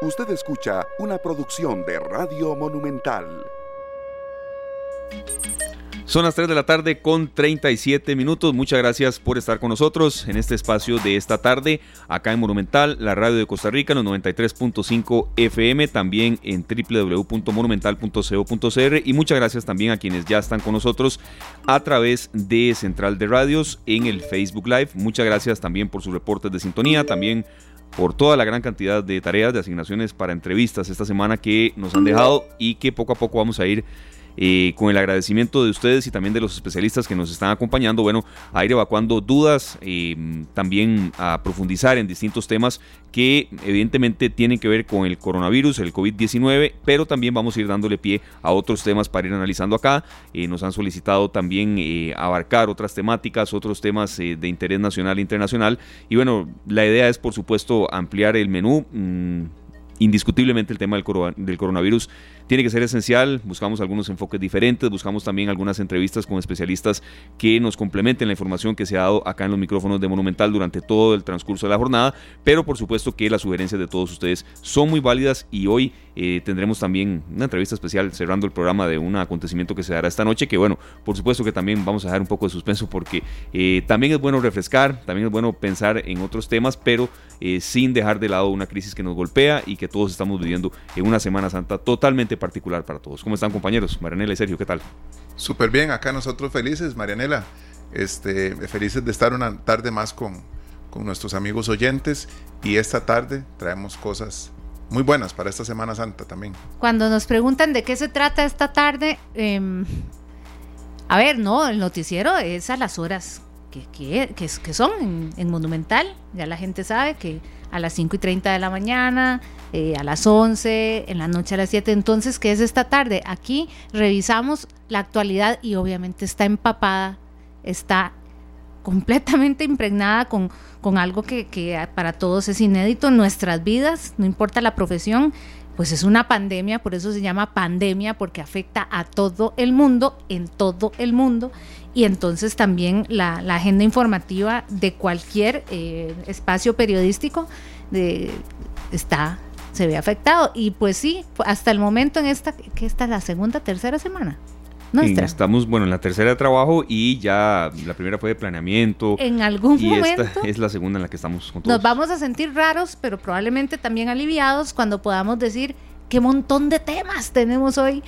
Usted escucha una producción de Radio Monumental. Son las 3 de la tarde con 37 minutos. Muchas gracias por estar con nosotros en este espacio de esta tarde, acá en Monumental, la radio de Costa Rica, en los 93.5 FM, también en www.monumental.co.cr y muchas gracias también a quienes ya están con nosotros a través de Central de Radios en el Facebook Live. Muchas gracias también por sus reportes de sintonía, también por toda la gran cantidad de tareas, de asignaciones para entrevistas esta semana que nos han dejado y que poco a poco vamos a ir eh, con el agradecimiento de ustedes y también de los especialistas que nos están acompañando, bueno, a ir evacuando dudas, eh, también a profundizar en distintos temas que evidentemente tienen que ver con el coronavirus, el COVID-19, pero también vamos a ir dándole pie a otros temas para ir analizando acá. Eh, nos han solicitado también abarcar otras temáticas, otros temas de interés nacional e internacional. Y bueno, la idea es por supuesto ampliar el menú. Mm, indiscutiblemente el tema del, coronavirus tiene que ser esencial. Buscamos algunos enfoques diferentes, buscamos también algunas entrevistas con especialistas que nos complementen la información que se ha dado acá en los micrófonos de Monumental durante todo el transcurso de la jornada. Pero por supuesto que las sugerencias de todos ustedes son muy válidas y hoy eh, tendremos también una entrevista especial cerrando el programa de un acontecimiento que se dará esta noche. Que bueno, por supuesto que también vamos a dejar un poco de suspenso porque eh, también es bueno refrescar, también es bueno pensar en otros temas, pero eh, sin dejar de lado una crisis que nos golpea y que todos estamos viviendo en una Semana Santa totalmente particular para todos. ¿Cómo están compañeros? Marianela y Sergio, ¿qué tal? Súper bien, acá nosotros felices, Marianela, este, felices de estar una tarde más con, con nuestros amigos oyentes y esta tarde traemos cosas muy buenas para esta Semana Santa también. Cuando nos preguntan de qué se trata esta tarde, em, a ver, no, el noticiero es a las horas que, que, son en, Monumental. Ya la gente sabe que a las 5 y 30 de la mañana, eh, a las 11, en la noche a las 7. Entonces, ¿qué es esta tarde? Aquí revisamos la actualidad y obviamente está empapada, está completamente impregnada con, con algo que, que para todos es inédito en nuestras vidas, no importa la profesión, pues es una pandemia, por eso se llama pandemia, porque afecta a todo el mundo, en todo el mundo, y entonces también la, agenda informativa de cualquier eh, espacio periodístico de, está se ve afectado. Y pues sí, hasta el momento en esta, que esta es la segunda, tercera semana. Nuestra. Estamos, bueno, en la tercera de trabajo y ya la primera fue de planeamiento. En algún y momento. Esta es la segunda en la que estamos con todos. Nos vamos a sentir raros, pero probablemente también aliviados cuando podamos decir qué montón de temas tenemos hoy,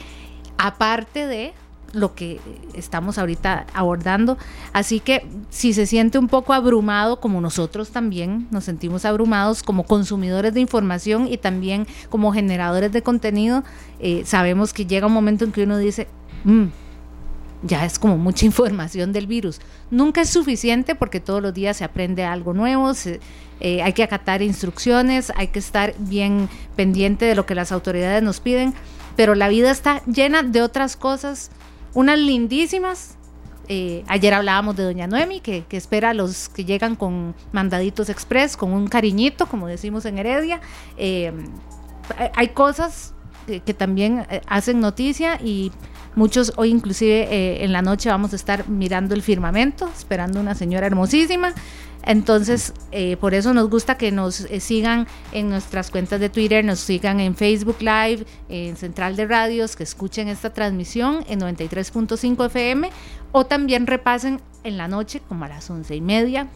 aparte de lo que estamos ahorita abordando. Así que si se siente un poco abrumado, como nosotros también nos sentimos abrumados como consumidores de información y también como generadores de contenido, eh, sabemos que llega un momento en que uno dice, mm, ya es como mucha información del virus. Nunca es suficiente porque todos los días se aprende algo nuevo, eh, hay que acatar instrucciones, hay que estar bien pendiente de lo que las autoridades nos piden, pero la vida está llena de otras cosas, unas lindísimas. Eh, ayer hablábamos de Doña Noemi, que, espera a los que llegan con mandaditos express, con un cariñito, como decimos en Heredia. Eh, hay cosas que también hacen noticia y Muchos hoy inclusive eh, en la noche vamos a estar mirando el firmamento, esperando una señora hermosísima. Entonces, eh, por eso nos gusta que nos eh, sigan en nuestras cuentas de Twitter, nos sigan en Facebook Live, en Central de Radios, que escuchen esta transmisión en 93.5 FM o también repasen en la noche, como a las once y media,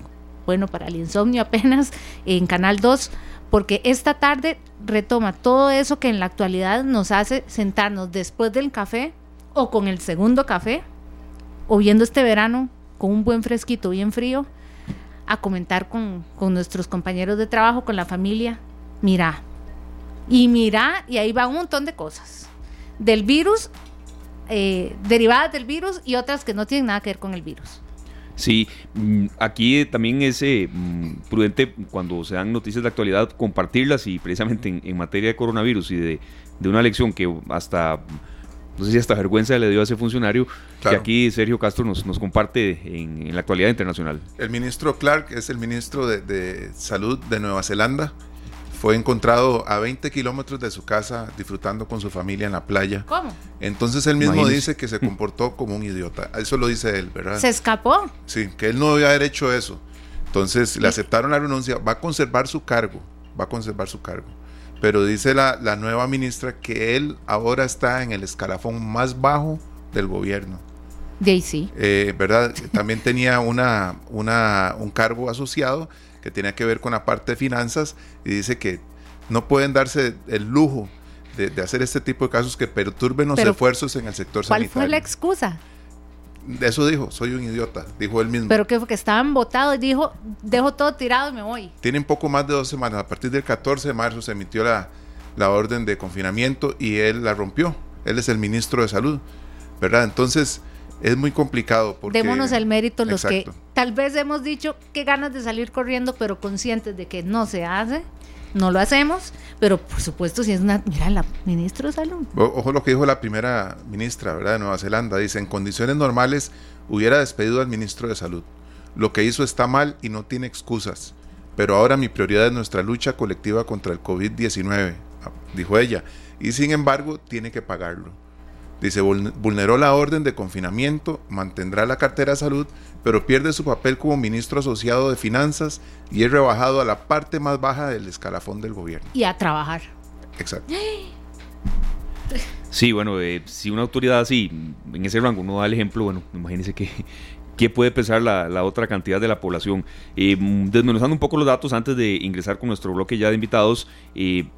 bueno, para el insomnio apenas, en Canal 2, porque esta tarde retoma todo eso que en la actualidad nos hace sentarnos después del café o con el segundo café, o viendo este verano con un buen fresquito bien frío, a comentar con, nuestros compañeros de trabajo, con la familia. Mira, y mira, y ahí va un montón de cosas. Del virus, eh, derivadas del virus y otras que no tienen nada que ver con el virus. Sí, mm, aquí también es eh, mm, prudente cuando se dan noticias de actualidad compartirlas y precisamente en, materia de coronavirus y de, de, una lección que hasta no sé si hasta vergüenza le dio a ese funcionario que aquí Sergio Castro nos, nos comparte en, la actualidad internacional. El ministro Clark es el ministro de, Salud de Nueva Zelanda. Fue encontrado a 20 kilómetros de su casa disfrutando con su familia en la playa. ¿Cómo? Entonces él mismo dice que se comportó como un idiota. Eso lo dice él, ¿verdad? ¿Se escapó? Sí, que él no debía haber hecho eso. Entonces le aceptaron la renuncia. Va a conservar su cargo. Va a conservar su cargo pero dice la, la nueva ministra que él ahora está en el escalafón más bajo del gobierno. De sí. Eh, ¿Verdad? También tenía una, una, un cargo asociado que tenía que ver con la parte de finanzas y dice que no pueden darse el lujo de, de hacer este tipo de casos que perturben los Pero, esfuerzos en el sector ¿Cuál sanitario. fue la excusa? Eso dijo, soy un idiota, dijo él mismo. Pero que fue que estaban votados y dijo, dejo todo tirado y me voy. Tienen poco más de dos semanas. A partir del 14 de marzo se emitió la, la orden de confinamiento y él la rompió. Él es el ministro de salud, ¿verdad? Entonces es muy complicado. Porque, Démonos el mérito los Exacto. que tal vez hemos dicho que ganas de salir corriendo, pero conscientes de que no se hace, no lo hacemos. Pero por supuesto, si es una. Mira, la ministra de Salud. Ojo lo que dijo la primera ministra, ¿verdad? De Nueva Zelanda. Dice, en condiciones normales hubiera despedido al ministro de Salud. Lo que hizo está mal y no tiene excusas. Pero ahora mi prioridad es nuestra lucha colectiva contra el COVID-19, dijo ella. Y sin embargo, tiene que pagarlo. Dice, "Vul- vulneró la orden de confinamiento, mantendrá la cartera de salud, pero pierde su papel como ministro asociado de finanzas y es rebajado a la parte más baja del escalafón del gobierno. Y a trabajar. Exacto. Sí, bueno, eh, si una autoridad así, en ese rango, no da el ejemplo, bueno, imagínense que, que puede pesar la, la otra cantidad de la población. Eh, desmenuzando un poco los datos antes de ingresar con nuestro bloque ya de invitados, eh,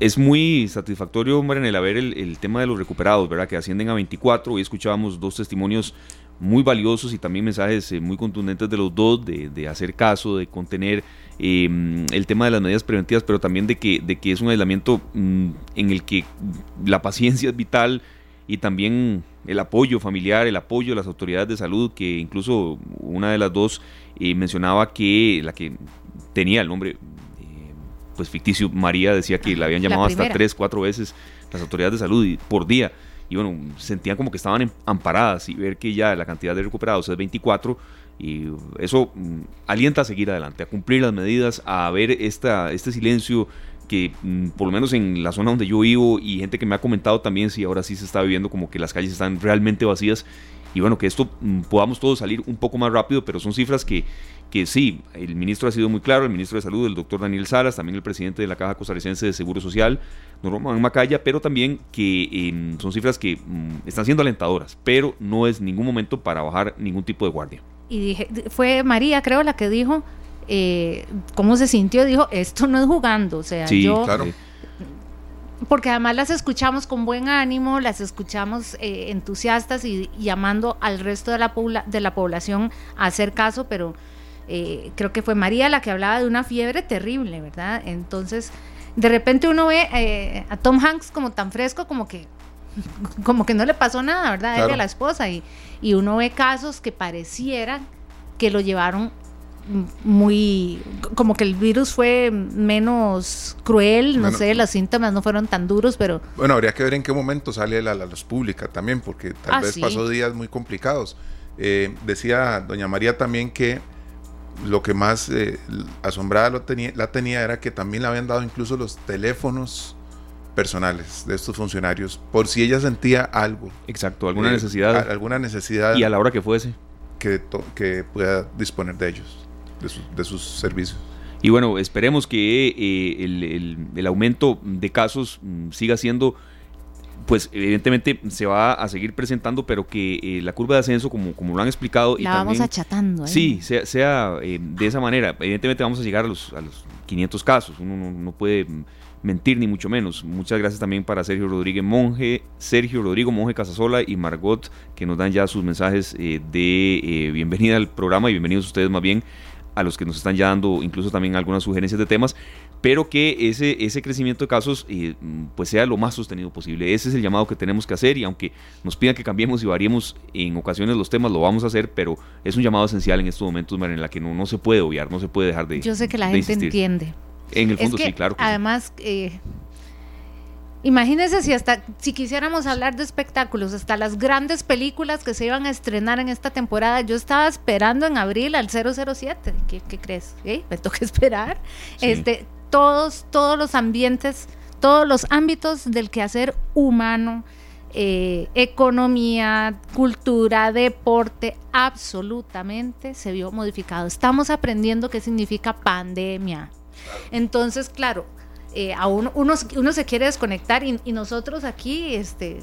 es muy satisfactorio, Marianela, ver el, el tema de los recuperados, ¿verdad? Que ascienden a 24. Hoy escuchábamos dos testimonios muy valiosos y también mensajes eh, muy contundentes de los dos, de, de hacer caso, de contener eh, el tema de las medidas preventivas, pero también de que, de que es un aislamiento mm, en el que la paciencia es vital y también el apoyo familiar, el apoyo de las autoridades de salud, que incluso una de las dos eh, mencionaba que la que tenía el nombre pues ficticio María decía que la habían La llamado hasta tres, cuatro veces las autoridades de salud y- por día. Y bueno, sentían como que estaban em- amparadas y ver que ya la cantidad de recuperados es 24 y eso mm, alienta a seguir adelante, a cumplir las medidas, a ver esta, este silencio que mm, por lo menos en la zona donde yo vivo y gente que me ha comentado también si ahora sí se está viviendo como que las calles están realmente vacías. Y bueno, que esto mm, podamos todos salir un poco más rápido, pero son cifras que, que sí, el ministro ha sido muy claro, el ministro de Salud, el doctor Daniel Salas, también el presidente de la Caja Costarricense de Seguro Social, Norman Macaya, pero también que eh, son cifras que mm, están siendo alentadoras, pero no es ningún momento para bajar ningún tipo de guardia. Y dije, fue María, creo, la que dijo eh, cómo se sintió. Dijo, esto no es jugando. O sea, Sí, yo. claro. eh, Porque además las escuchamos con buen ánimo, las escuchamos eh, entusiastas y, y llamando al resto de la, pobla- de la población a hacer caso, pero eh, creo que fue María la que hablaba de una fiebre terrible, ¿verdad? Entonces, de repente uno ve eh, a Tom Hanks como tan fresco, como que, como que no le pasó nada, ¿verdad? A él y Claro. a la esposa, y, y uno ve casos que pareciera que lo llevaron muy como que el virus fue menos cruel, no Bueno. sé, los síntomas no fueron tan duros, pero Bueno, habría que ver en qué momento sale la, la luz pública también, porque tal Ah, vez sí. pasó días muy complicados. Eh, decía doña María también que lo que más eh, asombrada lo tenía, la tenía era que también le habían dado incluso los teléfonos personales de estos funcionarios, por si ella sentía algo. exacto, alguna eh, necesidad a- alguna necesidad y a la hora que fuese. que, que pueda disponer de ellos, de, sus- de sus servicios. Y bueno, esperemos que eh, el, el- el aumento de casos mm, siga siendo, pues evidentemente se va a seguir presentando, pero que eh, la curva de ascenso, como, como lo han explicado, y la vamos también, achatando. ¿eh? sí, sea, sea, eh, de esa manera. Evidentemente vamos a llegar a los, a los 500 casos, uno no, no puede mentir ni mucho menos. Muchas gracias también para Sergio Rodríguez Monje, Sergio Rodrigo Monje Casasola y Margot, que nos dan ya sus mensajes eh, de eh, bienvenida al programa y bienvenidos ustedes más bien a los que nos están ya dando incluso también algunas sugerencias de temas, pero que ese, ese crecimiento de casos eh, pues sea lo más sostenido posible. Ese es el llamado que tenemos que hacer y aunque nos pidan que cambiemos y variemos en ocasiones los temas, lo vamos a hacer, pero es un llamado esencial en estos momentos, María, en la que no, no se puede obviar, no se puede dejar de Yo sé que la gente insistir. entiende. En el Es fondo que, sí, claro. que sí. además, eh, imagínense si hasta, si quisiéramos hablar de espectáculos, hasta las grandes películas que se iban a estrenar en esta temporada, yo estaba esperando en abril al 007. ¿Qué, qué crees? ¿Eh? Me toca esperar. Sí. Este, todos, todos los ambientes, todos los ámbitos del quehacer humano, eh, economía, cultura, deporte, absolutamente se vio modificado. Estamos aprendiendo qué significa pandemia. Entonces, claro, eh, a uno, uno, uno, se quiere desconectar y, nosotros aquí, este,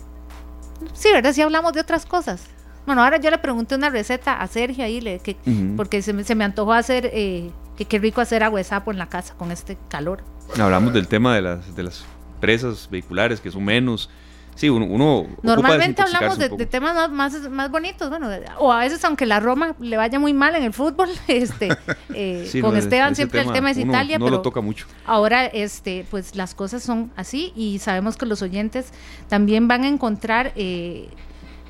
sí, ¿verdad? Sí hablamos de otras cosas. Bueno, ahora yo le pregunté una receta a Sergio ahí, le, que, porque se me, se me, antojó hacer, eh, que qué rico hacer agua de sapo en la casa con este calor. Hablamos del tema de las, de las presas vehiculares, que son menos, Sí, uno, Normalmente hablamos de, temas más, más, bonitos, bueno, o a veces aunque la Roma le vaya muy mal en el fútbol, este, eh, con Esteban siempre el tema es Italia, no pero lo toca mucho. ahora, este, pues las cosas son así y sabemos que los oyentes también van a encontrar eh,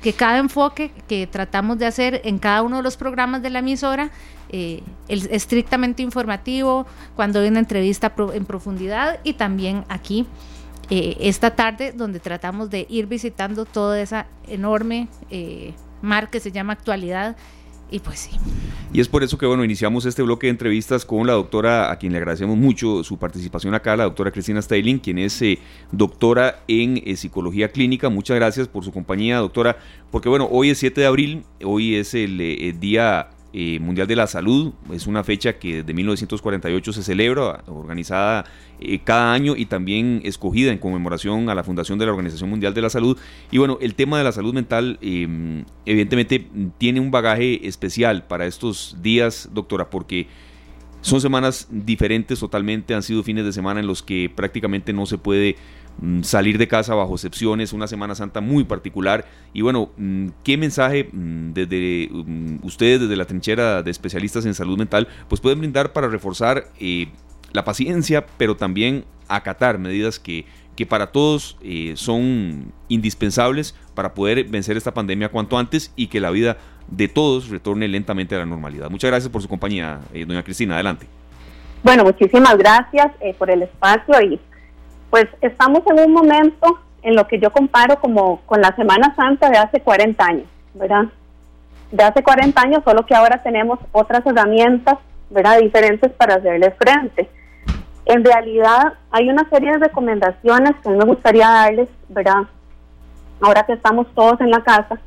que cada enfoque que tratamos de hacer en cada uno de los programas de la emisora eh, el estrictamente informativo, cuando hay una entrevista en profundidad y también aquí eh, esta tarde donde tratamos de ir visitando toda esa enorme eh, mar que se llama actualidad. Y pues sí. Y es por eso que bueno, iniciamos este bloque de entrevistas con la doctora, a quien le agradecemos mucho su participación acá, la doctora Cristina Steiling, quien es eh, doctora en psicología clínica. Muchas gracias por su compañía, doctora, porque bueno, hoy es 7 de abril, hoy es el día eh, Mundial de la Salud. Es una fecha que de 1948 se celebra, organizada eh, cada año y también escogida en conmemoración a la fundación de la Organización Mundial de la Salud. Y bueno, el tema de la salud mental em, evidentemente tiene un bagaje especial para estos días, doctora, porque son semanas diferentes totalmente, han sido fines de semana en los que prácticamente no se puede Mm, salir de casa bajo excepciones, una Semana Santa muy particular. Y bueno, mm, ¿qué mensaje mm, desde ustedes, desde la trinchera de especialistas en salud mental, pues pueden brindar para reforzar eh, la paciencia, pero también acatar medidas que, que para todos eh, son indispensables para poder vencer esta pandemia cuanto antes y que la vida de todos retorne lentamente a la normalidad? Muchas gracias por su compañía, eh, doña Cristina. Adelante. Bueno, muchísimas gracias por el espacio y pues estamos en un momento en lo que yo comparo como con la Semana Santa de hace 40 años, ¿verdad? De hace 40 años, solo que ahora tenemos otras herramientas, ¿verdad? Diferentes para hacerle frente. En realidad hay una serie de recomendaciones que me gustaría darles, ¿verdad? Ahora que estamos todos en la casa,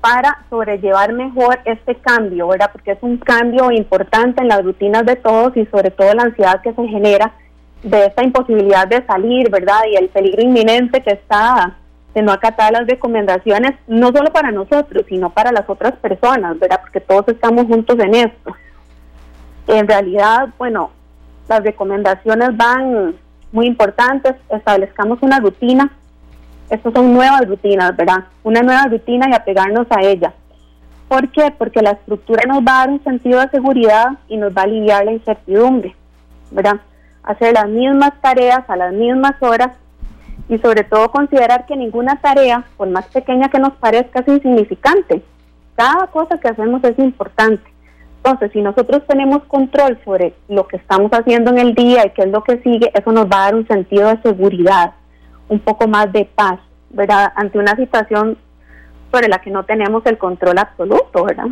para sobrellevar mejor este cambio, ¿verdad? Porque es un cambio importante en las rutinas de todos y sobre todo la ansiedad que se genera de esta imposibilidad de salir, ¿verdad? Y el peligro inminente que está de no acatar las recomendaciones, no solo para nosotros, sino para las otras personas, ¿verdad? Porque todos estamos juntos en esto. En realidad, bueno, las recomendaciones van muy importantes, establezcamos una rutina, estas son nuevas rutinas, ¿verdad? Una nueva rutina y apegarnos a ella. ¿Por qué? Porque la estructura nos va a dar un sentido de seguridad y nos va a aliviar la incertidumbre, ¿verdad? hacer las mismas tareas a las mismas horas y sobre todo considerar que ninguna tarea, por más pequeña que nos parezca, es insignificante. Cada cosa que hacemos es importante. Entonces, si nosotros tenemos control sobre lo que estamos haciendo en el día y qué es lo que sigue, eso nos va a dar un sentido de seguridad, un poco más de paz, ¿verdad? Ante una situación sobre la que no tenemos el control absoluto, ¿verdad?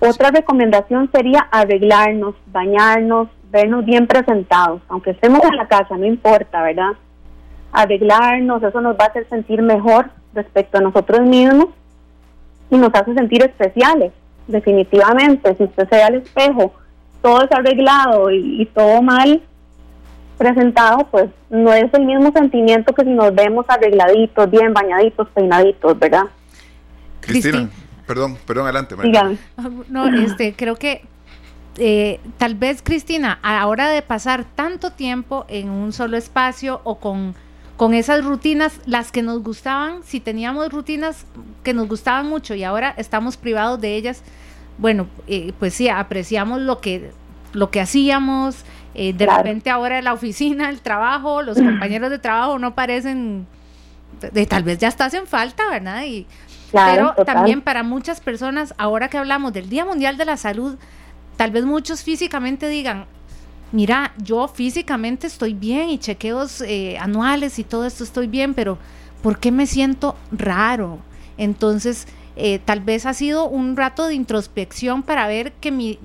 Otra recomendación sería arreglarnos, bañarnos, vernos bien presentados, aunque estemos en la casa, no importa, ¿verdad? Arreglarnos, eso nos va a hacer sentir mejor respecto a nosotros mismos y nos hace sentir especiales, definitivamente. Si usted se ve al espejo, todo es arreglado y, todo mal presentado, pues no es el mismo sentimiento que si nos vemos arregladitos, bien bañaditos, peinaditos, ¿verdad? Cristina, perdón, perdón, adelante. No, este, creo que eh, tal vez, Cristina, a la hora de pasar tanto tiempo en un solo espacio o con, con esas rutinas, las que nos gustaban, si teníamos rutinas que nos gustaban mucho y ahora estamos privados de ellas, bueno, eh, pues sí, apreciamos lo que, lo que hacíamos. Eh, de repente ahora la oficina, el trabajo, los compañeros de trabajo no parecen, de, tal vez ya está hacen falta, ¿verdad? Y, pero también para muchas personas, ahora que hablamos del Día Mundial de la Salud, Tal vez muchos físicamente digan, mira, yo físicamente estoy bien y chequeos eh, anuales y todo esto estoy bien, pero ¿por qué me siento raro? Entonces, eh, tal vez ha sido un rato de introspección para ver que, mi,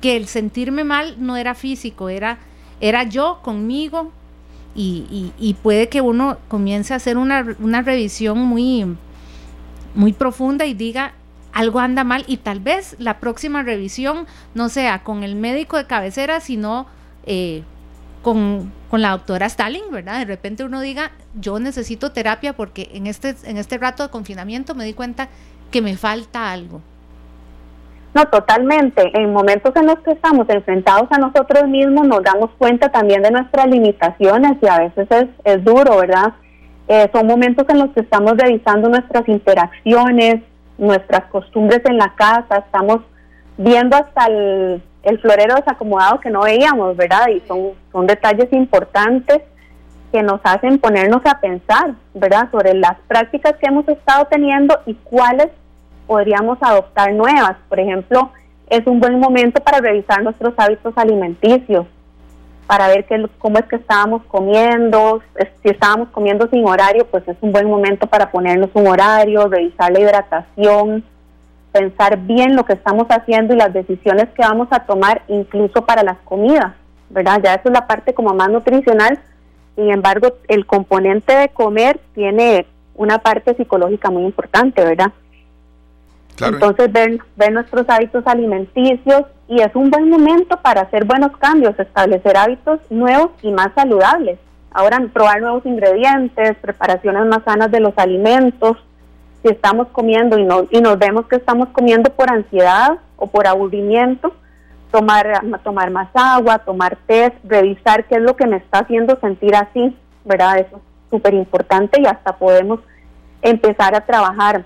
que el sentirme mal no era físico, era, era yo conmigo y, y, puede que uno comience a hacer una, una revisión muy, muy profunda y diga, algo anda mal y tal vez la próxima revisión no sea con el médico de cabecera, sino eh, con, con, la doctora Stalin, ¿verdad? De repente uno diga, yo necesito terapia porque en este, en este rato de confinamiento me di cuenta que me falta algo. No, totalmente. En momentos en los que estamos enfrentados a nosotros mismos nos damos cuenta también de nuestras limitaciones y a veces es, es duro, ¿verdad? Eh, son momentos en los que estamos revisando nuestras interacciones, nuestras costumbres en la casa, estamos viendo hasta el, florero desacomodado que no veíamos, ¿verdad? Y son, son detalles importantes que nos hacen ponernos a pensar, ¿verdad? Sobre las prácticas que hemos estado teniendo y cuáles podríamos adoptar nuevas. Por ejemplo, es un buen momento para revisar nuestros hábitos alimenticios, para ver qué, cómo es que estábamos comiendo, si estábamos comiendo sin horario, pues es un buen momento para ponernos un horario, revisar la hidratación, pensar bien lo que estamos haciendo y las decisiones que vamos a tomar incluso para las comidas, ¿verdad? Ya eso es la parte como más nutricional, sin embargo, el componente de comer tiene una parte psicológica muy importante, ¿verdad? Entonces, ver, ver nuestros hábitos alimenticios y es un buen momento para hacer buenos cambios, establecer hábitos nuevos y más saludables. Ahora, probar nuevos ingredientes, preparaciones más sanas de los alimentos. Si estamos comiendo y, no, y nos vemos que estamos comiendo por ansiedad o por aburrimiento, tomar, tomar más agua, tomar test, revisar qué es lo que me está haciendo sentir así, ¿verdad? Eso es súper importante y hasta podemos empezar a trabajar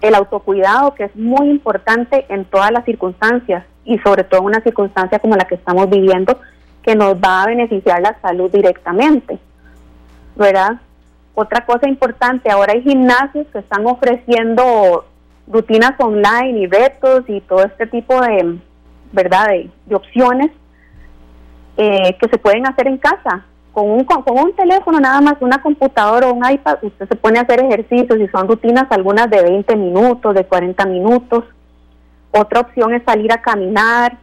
el autocuidado, que es muy importante en todas las circunstancias y sobre todo en una circunstancia como la que estamos viviendo, que nos va a beneficiar la salud directamente, ¿verdad? Otra cosa importante, ahora hay gimnasios que están ofreciendo rutinas online y retos y todo este tipo de, ¿verdad?, de, opciones eh, que se pueden hacer en casa con un, con un teléfono nada más, una computadora o un iPad, usted se pone a hacer ejercicios y son rutinas algunas de 20 minutos, de 40 minutos. Otra opción es salir a caminar,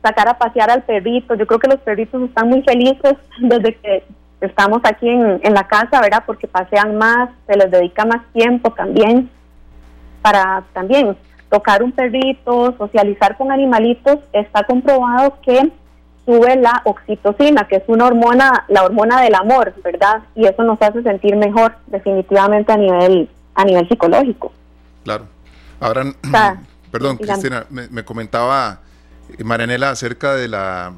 sacar a pasear al perrito. Yo creo que los perritos están muy felices desde que estamos aquí en, en la casa, ¿verdad? Porque pasean más, se les dedica más tiempo también para también tocar un perrito, socializar con animalitos. Está comprobado que sube la oxitocina, que es una hormona, la hormona del amor, ¿verdad? Y eso nos hace sentir mejor definitivamente a nivel a nivel psicológico. Claro. Ahora, perdón, Cristina, me, comentaba eh, Marianela acerca de la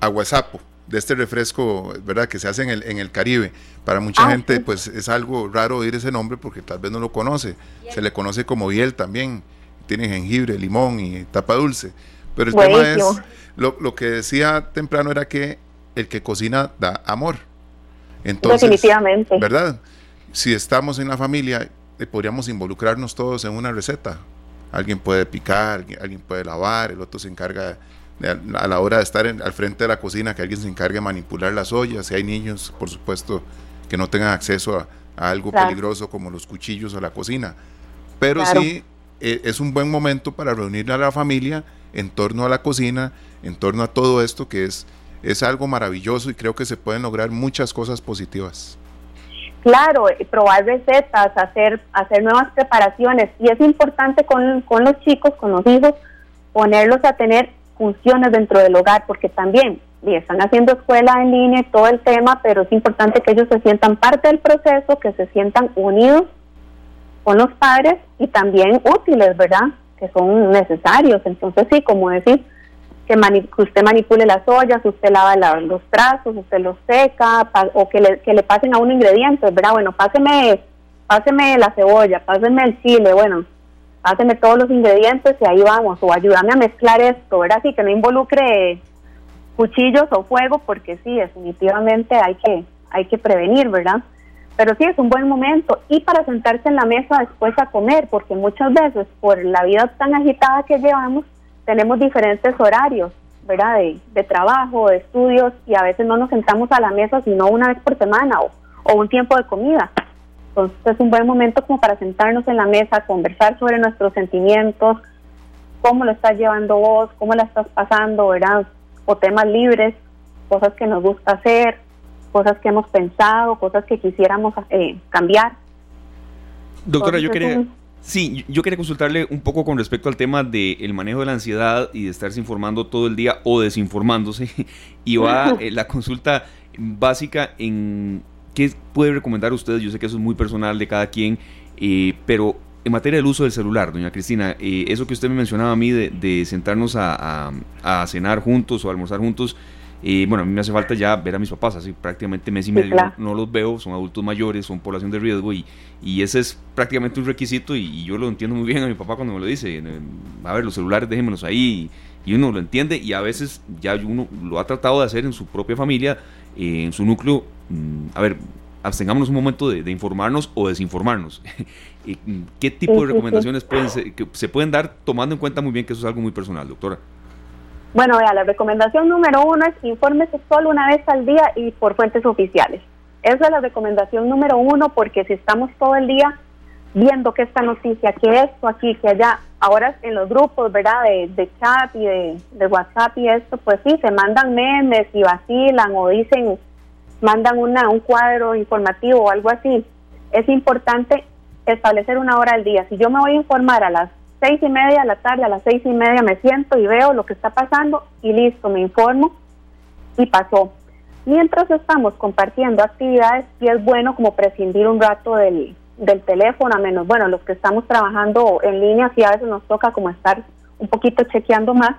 aguasapo, de este refresco, ¿verdad? Que se hace en el, en el Caribe. Para mucha ah, gente, pues es algo raro oír ese nombre porque tal vez no lo conoce. Se le conoce como hiel también. Tiene jengibre, limón y tapa dulce. Pero el tema es lo, lo que decía temprano era que el que cocina da amor. Entonces, Definitivamente. ¿Verdad? Si estamos en la familia, eh, podríamos involucrarnos todos en una receta. Alguien puede picar, alguien puede lavar, el otro se encarga a la hora de estar al frente de la cocina, que alguien se encargue de manipular las ollas. Si hay niños, por supuesto, que no tengan acceso a, algo peligroso como los cuchillos o la cocina. Pero sí, eh, es un buen momento para reunir a la familia en torno a la cocina, en torno a todo esto que es, es algo maravilloso y creo que se pueden lograr muchas cosas positivas. Claro, eh, probar recetas, hacer, hacer nuevas preparaciones y es importante con, con los chicos, con los hijos, ponerlos a tener funciones dentro del hogar, porque también están haciendo escuela en línea y todo el tema, pero es importante que ellos se sientan parte del proceso, que se sientan unidos con los padres y también útiles, ¿verdad? Que son necesarios. Entonces, sí, como decir, que, usted manipule las ollas, usted lava los trazos, usted los seca, o que le, que le pasen a un ingrediente, ¿verdad? Bueno, páseme, páseme la cebolla, páseme el chile, bueno, páseme todos los ingredientes y ahí vamos, o ayúdame a mezclar esto, ¿verdad? Así que no involucre cuchillos o fuego, porque sí, definitivamente hay que, hay que prevenir, ¿verdad? Pero sí, es un buen momento. Y para sentarse en la mesa después a comer, porque muchas veces por la vida tan agitada que llevamos, tenemos diferentes horarios, ¿verdad? De, trabajo, de estudios, y a veces no nos sentamos a la mesa sino una vez por semana o, un tiempo de comida. Entonces es un buen momento como para sentarnos en la mesa, conversar sobre nuestros sentimientos, cómo lo estás llevando vos, cómo la estás pasando, ¿verdad? O temas libres, cosas que nos gusta hacer, cosas que hemos pensado, cosas que quisiéramos eh, cambiar. Doctora, yo quería, Sí, yo quería consultarle un poco con respecto al tema del manejo de la ansiedad y de estarse informando todo el día o desinformándose. Y va eh, la consulta básica en qué puede recomendar usted. Yo sé que eso es muy personal de cada quien, eh, pero en materia del uso del celular, doña Cristina, eh, eso que usted me mencionaba a mí de, sentarnos a, cenar juntos o almorzar juntos, bueno, a mí me hace falta ya ver a mis papás, así prácticamente mes y medio no, los veo, son adultos mayores, son población de riesgo y, y ese es prácticamente un requisito y, yo lo entiendo muy bien a mi papá cuando me lo dice, a ver, los celulares déjenmelos ahí y, uno lo entiende y a veces ya uno lo ha tratado de hacer en su propia familia, eh, en su núcleo, mm, a ver, abstengámonos un momento de, informarnos o desinformarnos. Mm, ¿Qué tipo de recomendaciones pueden que se pueden dar tomando en cuenta muy bien que eso es algo muy personal, doctora? Bueno, vea, la recomendación número uno es infórmese solo una vez al día y por fuentes oficiales. Esa es la recomendación número uno porque si estamos todo el día viendo que esta noticia, que esto aquí, que allá, ahora en los grupos, ¿verdad? De, chat y de, WhatsApp y esto, pues sí, se mandan memes y vacilan o dicen, mandan una, un cuadro informativo o algo así. Es importante establecer una hora al día. Si yo me voy a informar a las seis y media de la tarde, a las seis y media me siento y veo lo que está pasando y listo, me informo y pasó. Mientras estamos compartiendo actividades, sí es bueno como prescindir un rato del, del teléfono, a menos, bueno, los que estamos trabajando en línea, sí a veces nos toca como estar un poquito chequeando más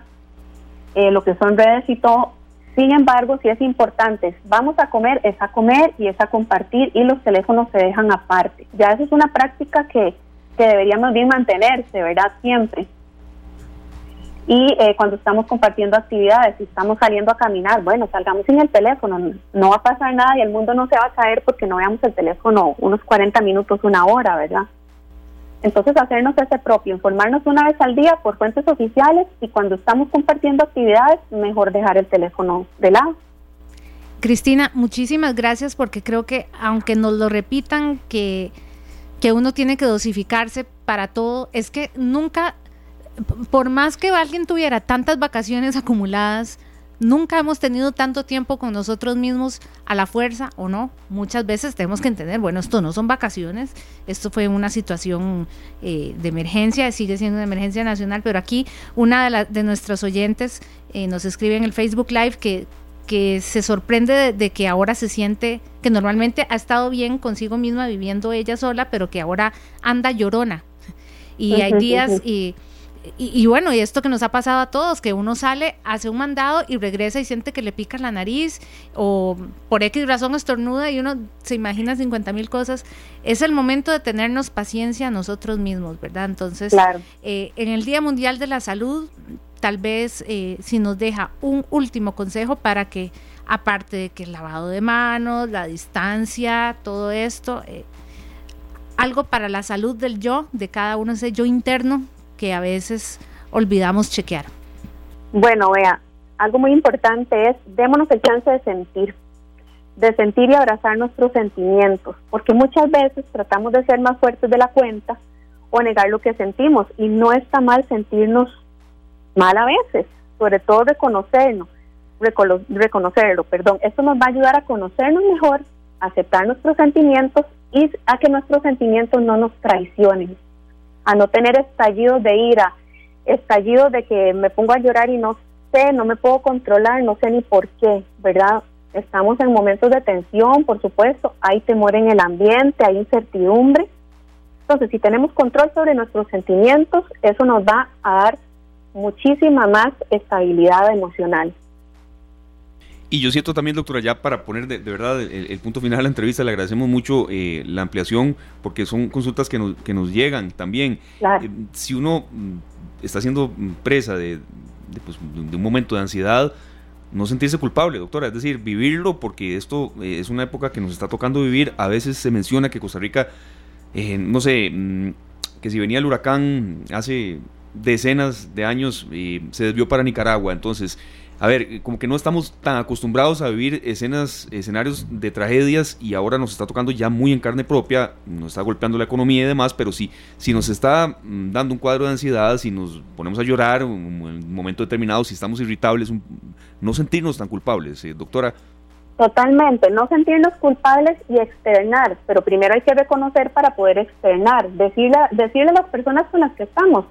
eh, lo que son redes y todo. Sin embargo, sí es importante, vamos a comer, es a comer y es a compartir y los teléfonos se dejan aparte. Ya eso es una práctica que que deberíamos bien mantenerse, ¿verdad? Siempre. Y eh, cuando estamos compartiendo actividades, y estamos saliendo a caminar, bueno, salgamos sin el teléfono, no va a pasar nada y el mundo no se va a caer porque no veamos el teléfono unos 40 minutos, una hora, ¿verdad? Entonces, hacernos ese propio, informarnos una vez al día por fuentes oficiales y cuando estamos compartiendo actividades, mejor dejar el teléfono de lado. Cristina, muchísimas gracias porque creo que aunque nos lo repitan que que uno tiene que dosificarse para todo, es que nunca, por más que alguien tuviera tantas vacaciones acumuladas, nunca hemos tenido tanto tiempo con nosotros mismos a la fuerza o no. Muchas veces tenemos que entender, bueno, esto no son vacaciones, esto fue una situación eh, de emergencia, sigue siendo una emergencia nacional, pero aquí una de, de nuestros oyentes eh, nos escribe en el Facebook Live que que se sorprende de, que ahora se siente que normalmente ha estado bien consigo misma viviendo ella sola, pero que ahora anda llorona. Y hay días y, y, bueno, y esto que nos ha pasado a todos, que uno sale, hace un mandado y regresa y siente que le pica la nariz o por X razón estornuda y uno se imagina 50 mil cosas. Es el momento de tenernos paciencia nosotros mismos, ¿verdad? Entonces, eh, en el Día Mundial de la Salud tal vez eh, si nos deja un último consejo para que, aparte de que el lavado de manos, la distancia, todo esto, eh, algo para la salud del yo, de cada uno, ese yo interno que a veces olvidamos chequear. Bueno, vea, algo muy importante es démonos el chance de sentir, de sentir y abrazar nuestros sentimientos, porque muchas veces tratamos de ser más fuertes de la cuenta o negar lo que sentimos y no está mal sentirnos mal a veces, sobre todo reconocernos, reconocerlo, perdón. Esto nos va a ayudar a conocernos mejor, aceptar nuestros sentimientos y a que nuestros sentimientos no nos traicionen, a no tener estallidos de ira, estallidos de que me pongo a llorar y no sé, no me puedo controlar, no sé ni por qué, ¿verdad? Estamos en momentos de tensión, por supuesto, hay temor en el ambiente, hay incertidumbre. Entonces, si tenemos control sobre nuestros sentimientos, eso nos va a dar muchísima más estabilidad emocional. Y yo siento también, doctora, ya para poner de, verdad el, punto final de la entrevista, le agradecemos mucho eh, la ampliación, porque son consultas que nos, que nos llegan también. Eh, si uno mm, está siendo presa de, pues, de, un momento de ansiedad, no sentirse culpable, doctora, es decir, vivirlo, porque esto eh, es una época que nos está tocando vivir. A veces se menciona que Costa Rica, no sé, mm, que si venía el huracán hace decenas de años y se desvió para Nicaragua. Entonces, a ver, como que no estamos tan acostumbrados a vivir escenas, escenarios de tragedias y ahora nos está tocando ya muy en carne propia, nos está golpeando la economía y demás, pero si, si nos está mm, dando un cuadro de ansiedad, si nos ponemos a llorar en un momento determinado, si estamos irritables, no sentirnos tan culpables. Eh, doctora. Totalmente, no sentirnos culpables y externar, pero primero hay que reconocer para poder externar, decirle, decirle a las personas con las que estamos,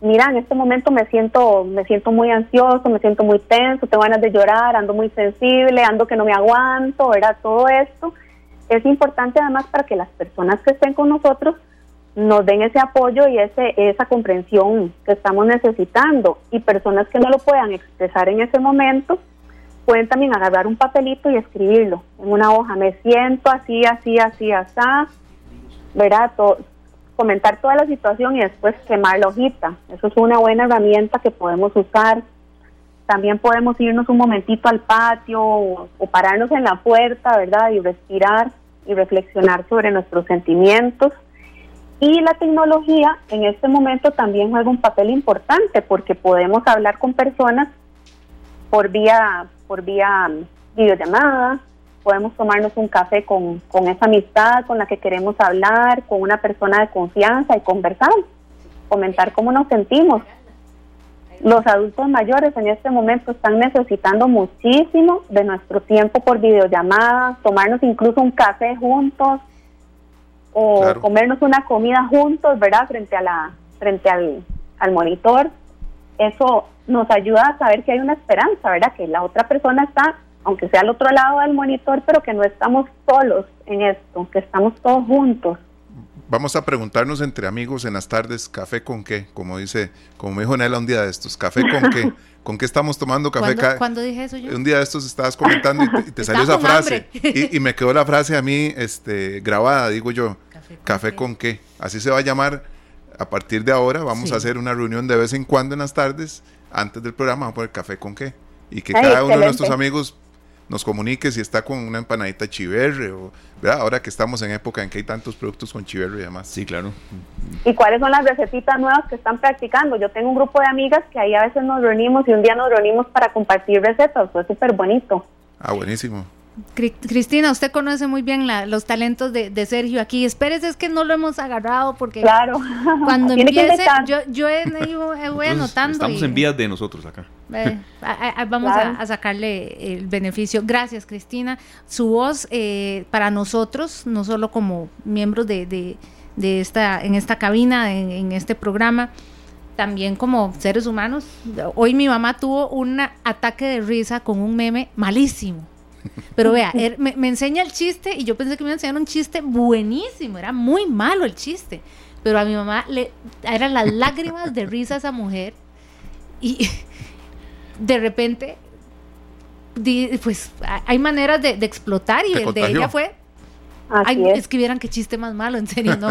mira, en este momento me siento, me siento muy ansioso, me siento muy tenso, tengo ganas de llorar, ando muy sensible, ando que no me aguanto, ¿verdad? Todo esto es importante además para que las personas que estén con nosotros nos den ese apoyo y ese, esa comprensión que estamos necesitando y personas que no lo puedan expresar en ese momento, pueden también agarrar un papelito y escribirlo en una hoja. Me siento así, así, así, así, ¿verdad? Comentar toda la situación y después quemar la hojita. Eso es una buena herramienta que podemos usar. También podemos irnos un momentito al patio o, o pararnos en la puerta, ¿verdad? Y respirar y reflexionar sobre nuestros sentimientos. Y la tecnología en este momento también juega un papel importante porque podemos hablar con personas por vía por vía videollamada, podemos tomarnos un café con, con esa amistad con la que queremos hablar, con una persona de confianza y conversar, comentar cómo nos sentimos. Los adultos mayores en este momento están necesitando muchísimo de nuestro tiempo por videollamada, tomarnos incluso un café juntos o comernos una comida juntos, ¿verdad? Frente a la frente al, al monitor. Eso nos ayuda a saber que hay una esperanza, ¿verdad? Que la otra persona está, aunque sea al otro lado del monitor, pero que no estamos solos en esto, que estamos todos juntos. Vamos a preguntarnos entre amigos en las tardes, ¿café con qué? Como dice, como me dijo Nela un día de estos, ¿café con qué? ¿Con qué estamos tomando café? ¿Cuándo, dije eso yo? Un día de estos estabas comentando y te, salió esa frase. Y, me quedó la frase a mí este, grabada, digo yo. ¿Café, con, qué? Así se va a llamar a partir de ahora. Vamos a hacer una reunión de vez en cuando en las tardes antes del programa vamos a poner café con qué. Y que cada uno de nuestros amigos nos comunique si está con una empanadita chiverre o ¿verdad? ahora que estamos en época en que hay tantos productos con chiverre y demás. Sí, claro. ¿Y cuáles son las recetitas nuevas que están practicando? Yo tengo un grupo de amigas que ahí a veces nos reunimos y un día nos reunimos para compartir recetas, fue súper bonito. Ah, buenísimo. Cristina, usted conoce muy bien los talentos de, Sergio aquí. Espérese, es que no lo hemos agarrado porque claro. cuando empiece, yo, yo he, voy anotando. Estamos en vías de nosotros acá. vamos a, sacarle el beneficio. Gracias, Cristina. Su voz eh, para nosotros, no solo como miembros de, esta, en esta cabina, en este programa, también como seres humanos. Hoy mi mamá tuvo un ataque de risa con un meme malísimo pero vea, er, me, enseña el chiste y yo pensé que me iba a enseñar un chiste buenísimo, era muy malo el chiste. Pero a mi mamá le eran las lágrimas de risa a esa mujer y de repente pues hay maneras de, explotar y el de ella fue es. que vieran qué chiste más malo, en serio, no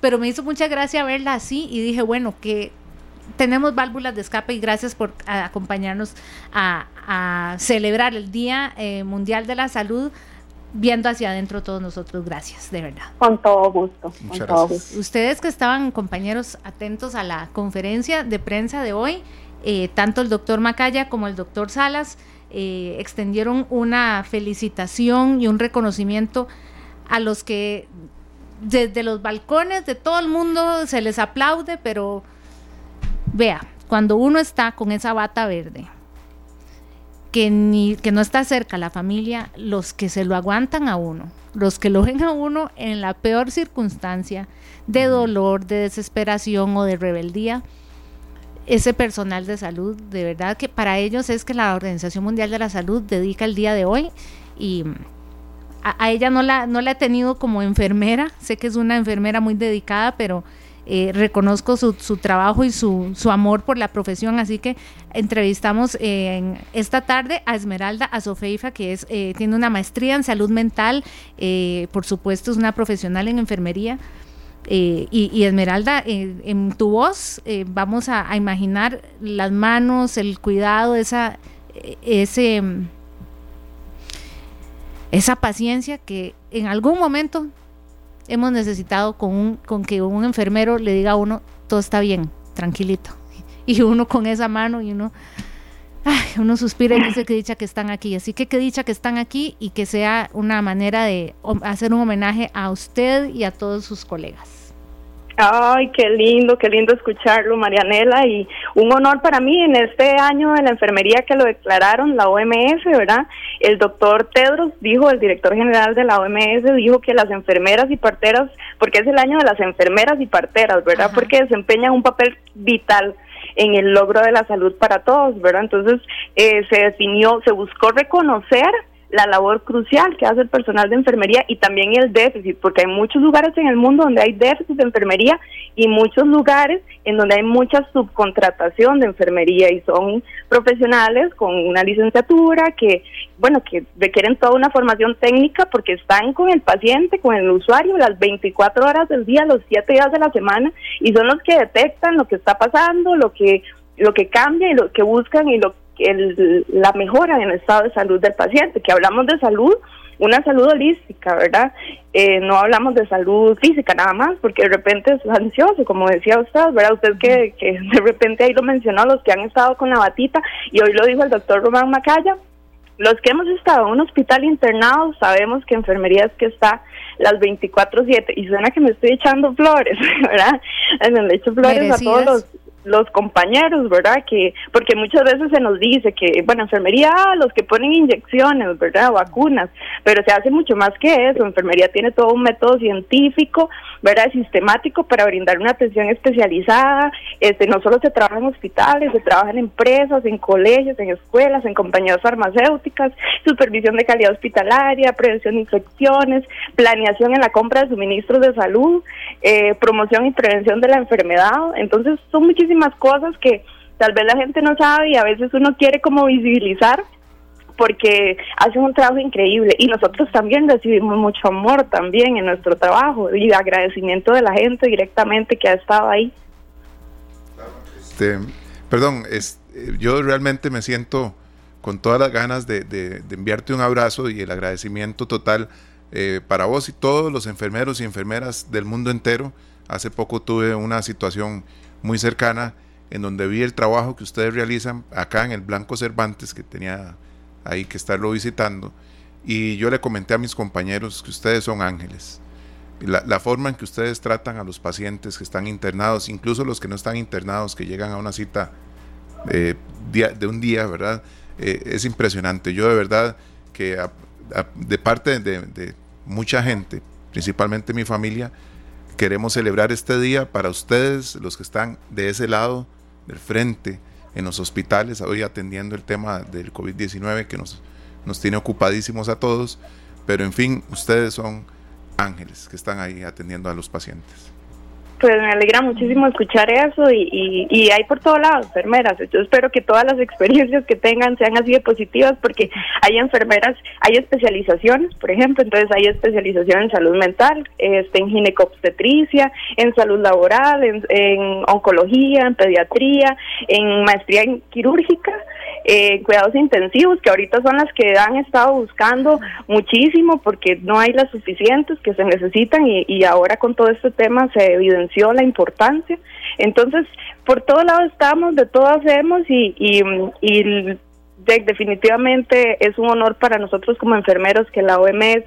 pero me hizo mucha gracia verla así y dije, bueno, que tenemos válvulas de escape y gracias por acompañarnos a, celebrar el Día eh, Mundial de la Salud viendo hacia adentro todos nosotros. Gracias, de verdad. Con todo gusto. Ustedes que estaban, compañeros, atentos a la conferencia de prensa de hoy, eh, tanto el doctor Macaya como el doctor Salas eh, extendieron una felicitación y un reconocimiento a los que desde los balcones de todo el mundo se les aplaude, pero Vea, cuando uno está con esa bata verde, que, ni, que no está cerca la familia, los que se lo aguantan a uno, los que lo ven a uno en la peor circunstancia de dolor, de desesperación o de rebeldía, ese personal de salud, de verdad que para ellos es que la Organización Mundial de la Salud dedica el día de hoy y a, ella no la, no la he tenido como enfermera, sé que es una enfermera muy dedicada, pero eh, reconozco su, su, trabajo y su, su, amor por la profesión, así que entrevistamos en esta tarde a Esmeralda Azofeifa, que es, eh, tiene una maestría en salud mental, eh, por supuesto es una profesional en enfermería. y, Esmeralda, en tu voz vamos a, imaginar las manos, el cuidado, esa, ese, esa paciencia que en algún momento hemos necesitado con, un, con que un enfermero le diga a uno, todo está bien, tranquilito. Y uno con esa mano y uno, uno suspira y dice que dicha que están aquí. Así que que dicha que están aquí y que sea una manera de hacer un homenaje a usted y a todos sus colegas. Ay, qué lindo, qué lindo escucharlo, Marianela, y un honor para mí en este año de la enfermería que lo declararon la OMS, ¿verdad? El doctor Tedros dijo, el director general de la OMS, dijo que las enfermeras y parteras, porque es el año de las enfermeras y parteras, ¿verdad? Porque desempeñan un papel vital en el logro de la salud para todos, ¿verdad? Entonces eh, se definió, se buscó reconocer la labor crucial que hace el personal de enfermería y también el déficit, porque hay muchos lugares en el mundo donde hay déficit de enfermería y muchos lugares en donde hay mucha subcontratación de enfermería y son profesionales con una licenciatura que, bueno, que requieren toda una formación técnica porque están con el paciente, con el usuario las 24 horas del día, los 7 días de la semana y son los que detectan lo que está pasando, lo que lo que cambia y lo que buscan y lo el, la mejora en el estado de salud del paciente, que hablamos de salud, una salud holística, ¿verdad? Eh, no hablamos de salud física nada más, porque de repente es ansioso, como decía usted, ¿verdad? Usted que, que de repente ahí lo mencionó, los que han estado con la batita, y hoy lo dijo el doctor Román Macaya, los que hemos estado en un hospital internado sabemos que enfermería es que está las 24/7 y suena que me estoy echando flores, ¿verdad? Le echo flores a todos los los compañeros, ¿verdad? Que porque muchas veces se nos dice que, bueno, enfermería, ah, los que ponen inyecciones, ¿verdad? Vacunas, pero se hace mucho más que eso. Enfermería tiene todo un método científico, ¿verdad? Sistemático para brindar una atención especializada. Este, no solo se trabaja en hospitales, se trabaja en empresas, en colegios, en escuelas, en compañías farmacéuticas, supervisión de calidad hospitalaria, prevención de infecciones, planeación en la compra de suministros de salud, eh, promoción y prevención de la enfermedad. Entonces, son muchísimas cosas que tal vez la gente no sabe y a veces uno quiere como visibilizar porque hacen un trabajo increíble y nosotros también recibimos mucho amor también en nuestro trabajo y agradecimiento de la gente directamente que ha estado ahí. Este, perdón, es, yo realmente me siento con todas las ganas de, enviarte un abrazo y el agradecimiento total eh, para vos y todos los enfermeros y enfermeras del mundo entero. Hace poco tuve una situación muy cercana en donde vi el trabajo que ustedes realizan acá en el Blanco Cervantes, que tenía ahí que estarlo visitando, y yo le comenté a mis compañeros que ustedes son ángeles. La, forma en que ustedes tratan a los pacientes que están internados, incluso los que no están internados, que llegan a una cita de, de un día, ¿verdad? Eh, es impresionante. Yo de verdad que de parte de mucha gente, principalmente mi familia, queremos celebrar este día para ustedes, los que están de ese lado del frente, en los hospitales, hoy atendiendo el tema del COVID-19 que nos, nos tiene ocupadísimos a todos, pero en fin, ustedes son ángeles que están ahí atendiendo a los pacientes. Pues me alegra muchísimo escuchar eso y, y, hay por todos lados enfermeras. Yo espero que todas las experiencias que tengan sean así de positivas porque hay enfermeras, hay especializaciones, por ejemplo, entonces hay especialización en salud mental, este, en ginecobstetricia, en salud laboral, en, en oncología, en pediatría, en maestría en quirúrgica eh, cuidados intensivos, que ahorita son las que han estado buscando muchísimo porque no hay las suficientes que se necesitan y, ahora con todo este tema se la importancia. Entonces, por todo lado estamos, de todo hacemos y, y, definitivamente es un honor para nosotros como enfermeros que la OMS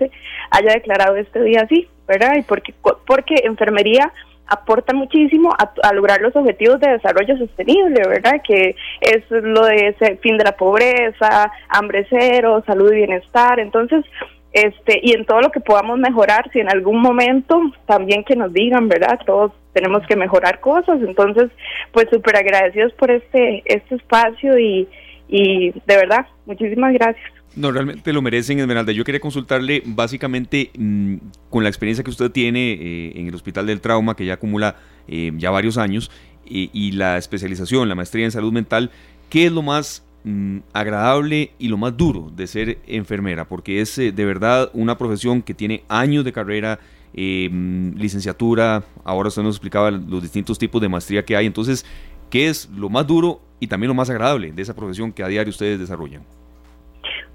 haya declarado este día así, ¿verdad? Y porque, porque enfermería aporta muchísimo a, lograr los objetivos de desarrollo sostenible, ¿verdad? Que es lo de ese fin de la pobreza, hambre cero, salud y bienestar. Entonces, este, y en todo lo que podamos mejorar, si en algún momento también que nos digan, ¿verdad? Todos tenemos que mejorar cosas. Entonces, pues súper agradecidos por este, este espacio y, y de verdad, muchísimas gracias. No, realmente lo merecen, Esmeralda. Yo quería consultarle básicamente mm, con la experiencia que usted tiene eh, en el Hospital del Trauma, que ya acumula eh, ya varios años, y la especialización, la maestría en salud mental, ¿qué es lo más mm, agradable y lo más duro de ser enfermera? Porque es eh, de verdad una profesión que tiene años de carrera, mm, licenciatura, ahora usted nos explicaba los distintos tipos de maestría que hay. Entonces, ¿qué es lo más duro y también lo más agradable de esa profesión que a diario ustedes desarrollan?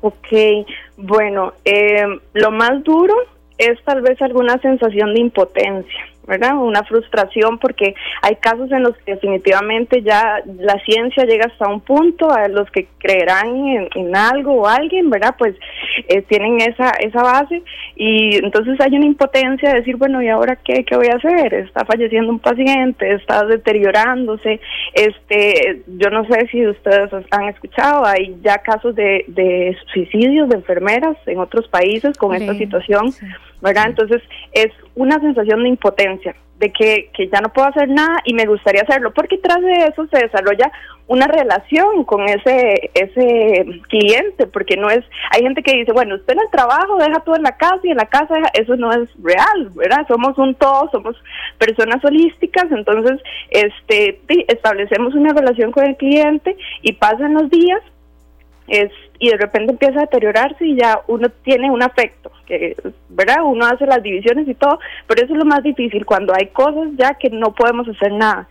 Ok, bueno, eh, lo más duro es tal vez alguna sensación de impotencia, ¿verdad? Una frustración porque hay casos en los que definitivamente ya la ciencia llega hasta un punto, a los que creerán en, algo o alguien, ¿verdad? Pues eh, tienen esa, esa base y entonces hay una impotencia de decir, bueno, ¿y ahora qué, qué voy a hacer? Está falleciendo un paciente, está deteriorándose, este, yo no sé si ustedes han escuchado, hay ya casos de, de suicidios de enfermeras en otros países con esta situación. ¿verdad? Entonces es una sensación de impotencia, de que, que ya no puedo hacer nada y me gustaría hacerlo, porque tras de eso se desarrolla una relación con ese ese cliente, porque no es, hay gente que dice, bueno, usted en el trabajo deja todo en la casa y en la casa eso no es real, ¿verdad? Somos un todo, somos personas holísticas, entonces este establecemos una relación con el cliente y pasan los días es, y de repente empieza a deteriorarse y ya uno tiene un afecto, que, ¿verdad? Uno hace las divisiones y todo, pero eso es lo más difícil, cuando hay cosas ya que no podemos hacer nada.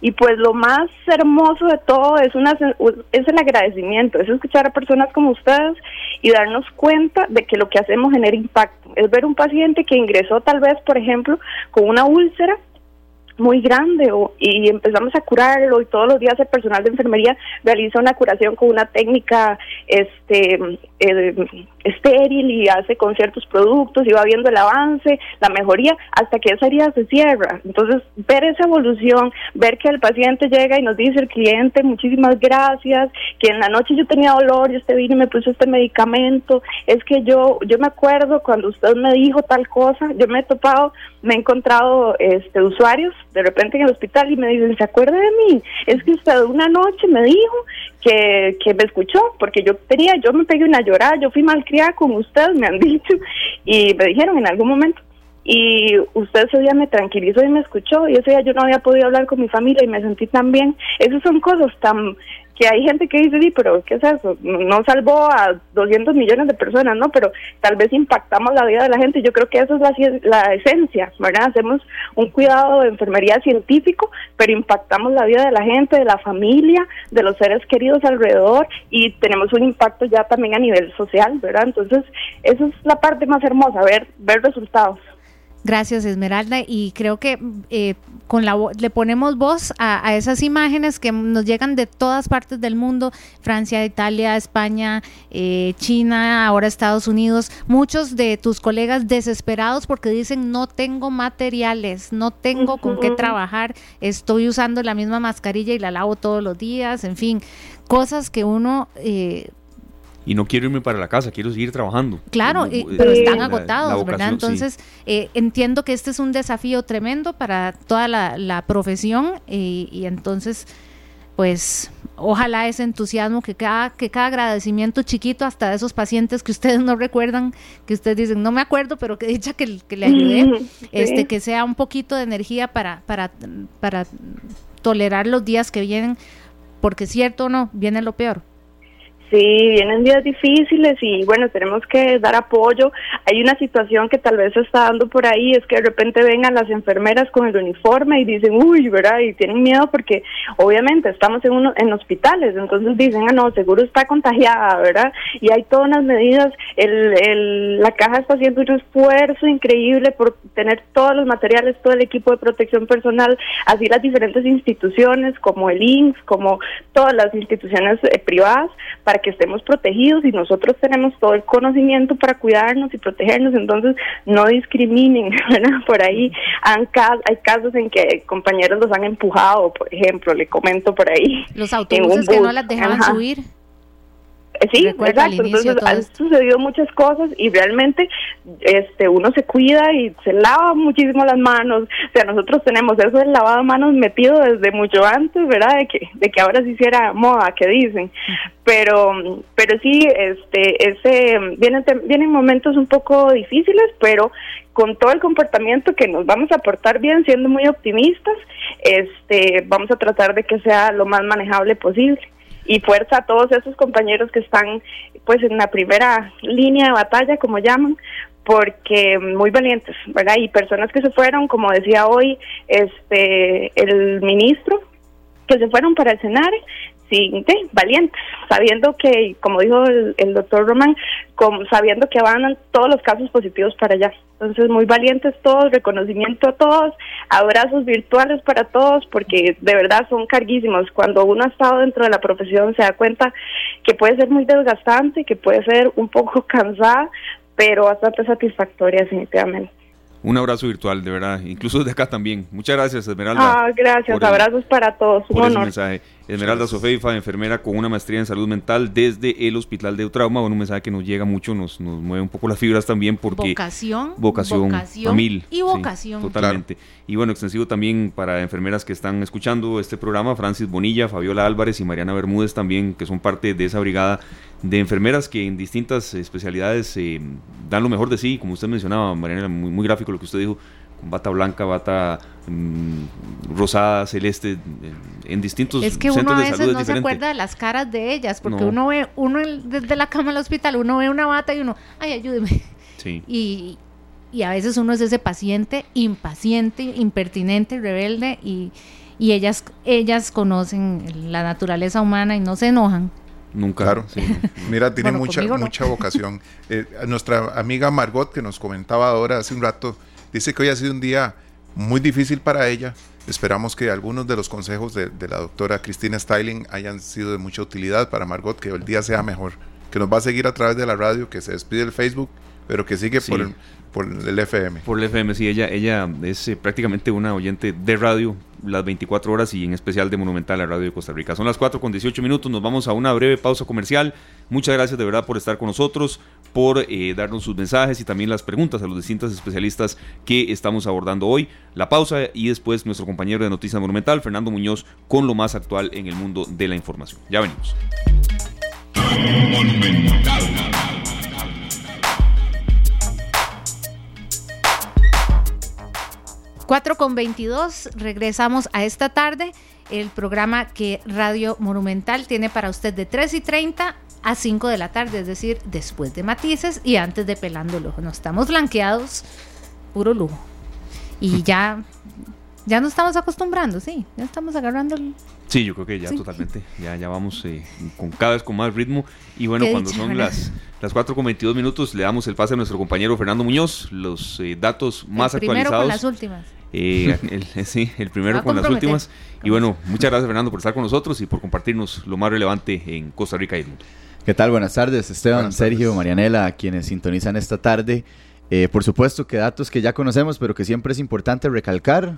Y pues lo más hermoso de todo es, una, es el agradecimiento, es escuchar a personas como ustedes y darnos cuenta de que lo que hacemos genera impacto. Es ver un paciente que ingresó tal vez, por ejemplo, con una úlcera muy grande o, y empezamos a curarlo y todos los días el personal de enfermería realiza una curación con una técnica este eh, estéril y hace con ciertos productos y va viendo el avance, la mejoría, hasta que esa herida se cierra. Entonces, ver esa evolución, ver que el paciente llega y nos dice el cliente, muchísimas gracias, que en la noche yo tenía dolor y usted vino y me puso este medicamento, es que yo, yo me acuerdo cuando usted me dijo tal cosa, yo me he topado, me he encontrado este usuarios de repente en el hospital y me dicen, ¿se acuerda de mí? Es que usted una noche me dijo que, que me escuchó, porque yo tenía, yo me pegué una llorada, yo fui malcriada con usted, me han dicho, y me dijeron en algún momento, y usted ese día me tranquilizó y me escuchó, y ese día yo no había podido hablar con mi familia y me sentí tan bien. Esas son cosas tan que hay gente que dice, sí, pero ¿qué es eso? No salvó a 200 millones de personas, ¿no? Pero tal vez impactamos la vida de la gente. Yo creo que eso es la, la esencia, ¿verdad? Hacemos un cuidado de enfermería científico, pero impactamos la vida de la gente, de la familia, de los seres queridos alrededor y tenemos un impacto ya también a nivel social, ¿verdad? Entonces, esa es la parte más hermosa, ver, ver resultados. Gracias, Esmeralda. Y creo que eh, con la le ponemos voz a, esas imágenes que nos llegan de todas partes del mundo, Francia, Italia, España, eh, China, ahora Estados Unidos. Muchos de tus colegas desesperados porque dicen no tengo materiales, no tengo con qué trabajar, estoy usando la misma mascarilla y la lavo todos los días, en fin, cosas que uno... Eh, y no quiero irme para la casa, quiero seguir trabajando. Claro, pero están agotados, ¿verdad? Entonces, eh, entiendo que este es un desafío tremendo para toda la, profesión y, entonces, pues, ojalá ese entusiasmo, que cada, que cada agradecimiento chiquito, hasta de esos pacientes que ustedes no recuerdan, que ustedes dicen, no me acuerdo, pero que dicha que, que le ayudé, este, que sea un poquito de energía para, para, para tolerar los días que vienen, porque cierto o no, viene lo peor. Sí, vienen días difíciles y bueno, tenemos que dar apoyo. Hay una situación que tal vez se está dando por ahí, es que de repente vengan las enfermeras con el uniforme y dicen, uy, ¿verdad? Y tienen miedo porque obviamente estamos en, uno, en hospitales, entonces dicen, ah, no, seguro está contagiada, ¿verdad? Y hay todas las medidas, el, el, la caja está haciendo un esfuerzo increíble por tener todos los materiales, todo el equipo de protección personal, así las diferentes instituciones como el INSS, como todas las instituciones eh, privadas, para que estemos protegidos y nosotros tenemos todo el conocimiento para cuidarnos y protegernos, entonces no discriminen, Por ahí han, hay casos en que compañeros los han empujado, por ejemplo, le comento por ahí. Los autobuses que no las dejaban subir. Sí, exacto. Entonces han sucedido muchas cosas y realmente este uno se cuida y se lava muchísimo las manos. O sea, nosotros tenemos eso del lavado de manos metido desde mucho antes, ¿verdad? De que de que ahora se hiciera moda, que dicen. Pero pero sí, este ese vienen vienen momentos un poco difíciles, pero con todo el comportamiento que nos vamos a portar bien, siendo muy optimistas, este vamos a tratar de que sea lo más manejable posible y fuerza a todos esos compañeros que están pues en la primera línea de batalla, como llaman, porque muy valientes, ¿verdad? Y personas que se fueron, como decía hoy este el ministro, que se fueron para el escenario, sí, valientes, sabiendo que, como dijo el, el doctor Román, como, sabiendo que van todos los casos positivos para allá. Entonces, muy valientes todos, reconocimiento a todos, abrazos virtuales para todos, porque de verdad son carguísimos. Cuando uno ha estado dentro de la profesión se da cuenta que puede ser muy desgastante, que puede ser un poco cansada, pero bastante satisfactoria definitivamente. Un abrazo virtual, de verdad, incluso desde acá también. Muchas gracias, Esmeralda. Ah, gracias, abrazos para todos. Un por honor. mensaje. Esmeralda Sofeifa, enfermera con una maestría en salud mental desde el Hospital de Trauma. Bueno, un mensaje que nos llega mucho, nos, nos mueve un poco las fibras también porque... Vocación. Vocación. vocación Y vocación. totalmente. Y bueno, extensivo también para enfermeras que están escuchando este programa, Francis Bonilla, Fabiola Álvarez y Mariana Bermúdez también, que son parte de esa brigada de enfermeras que en distintas especialidades eh, dan lo mejor de sí, como usted mencionaba, Mariana, muy, muy gráfico lo que usted dijo, bata blanca, bata mm, rosada, celeste, en, distintos es que uno a veces no se acuerda de las caras de ellas, porque uno ve, uno desde la cama al hospital, uno ve una bata y uno, ay, ayúdeme. Sí. Y, y a veces uno es ese paciente impaciente, impertinente, rebelde y, y ellas, ellas conocen la naturaleza humana y no se enojan. Nunca. Claro, sí. Mira, tiene mucha, mucha vocación. Eh, nuestra amiga Margot, que nos comentaba ahora hace un rato, dice que hoy ha sido un día muy difícil para ella. Esperamos que algunos de los consejos de, la doctora Cristina Styling hayan sido de mucha utilidad para Margot, que el día sea mejor. Que nos va a seguir a través de la radio, que se despide el Facebook, pero que sigue por, el, por el FM. Por el FM, sí, ella, ella es eh, prácticamente una oyente de radio las 24 horas y en especial de Monumental, la radio de Costa Rica. Son las 4 con 18 minutos, nos vamos a una breve pausa comercial. Muchas gracias de verdad por estar con nosotros, por eh, darnos sus mensajes y también las preguntas a los distintos especialistas que estamos abordando hoy. La pausa y después nuestro compañero de Noticias Monumental, Fernando Muñoz, con lo más actual en el mundo de la información. Ya venimos. 4 con 22, regresamos a esta tarde, el programa que Radio Monumental tiene para usted de 3 y 30 a 5 de la tarde, es decir, después de matices y antes de pelando el ojo. No estamos blanqueados, puro lujo. Y ya, ya nos estamos acostumbrando, sí, ya estamos agarrando el... Sí, yo creo que ya totalmente, ya, ya vamos eh, con cada vez con más ritmo. Y bueno, cuando son las, las 4 con 22 minutos, le damos el pase a nuestro compañero Fernando Muñoz, los eh, datos más el actualizados. Con las últimas eh, el, sí, el primero con las últimas. Y bueno, muchas gracias Fernando por estar con nosotros y por compartirnos lo más relevante en Costa Rica y el mundo. ¿Qué tal? Buenas tardes, Esteban, Sergio, Marianela, quienes sintonizan esta tarde. Eh, por supuesto que datos que ya conocemos, pero que siempre es importante recalcar.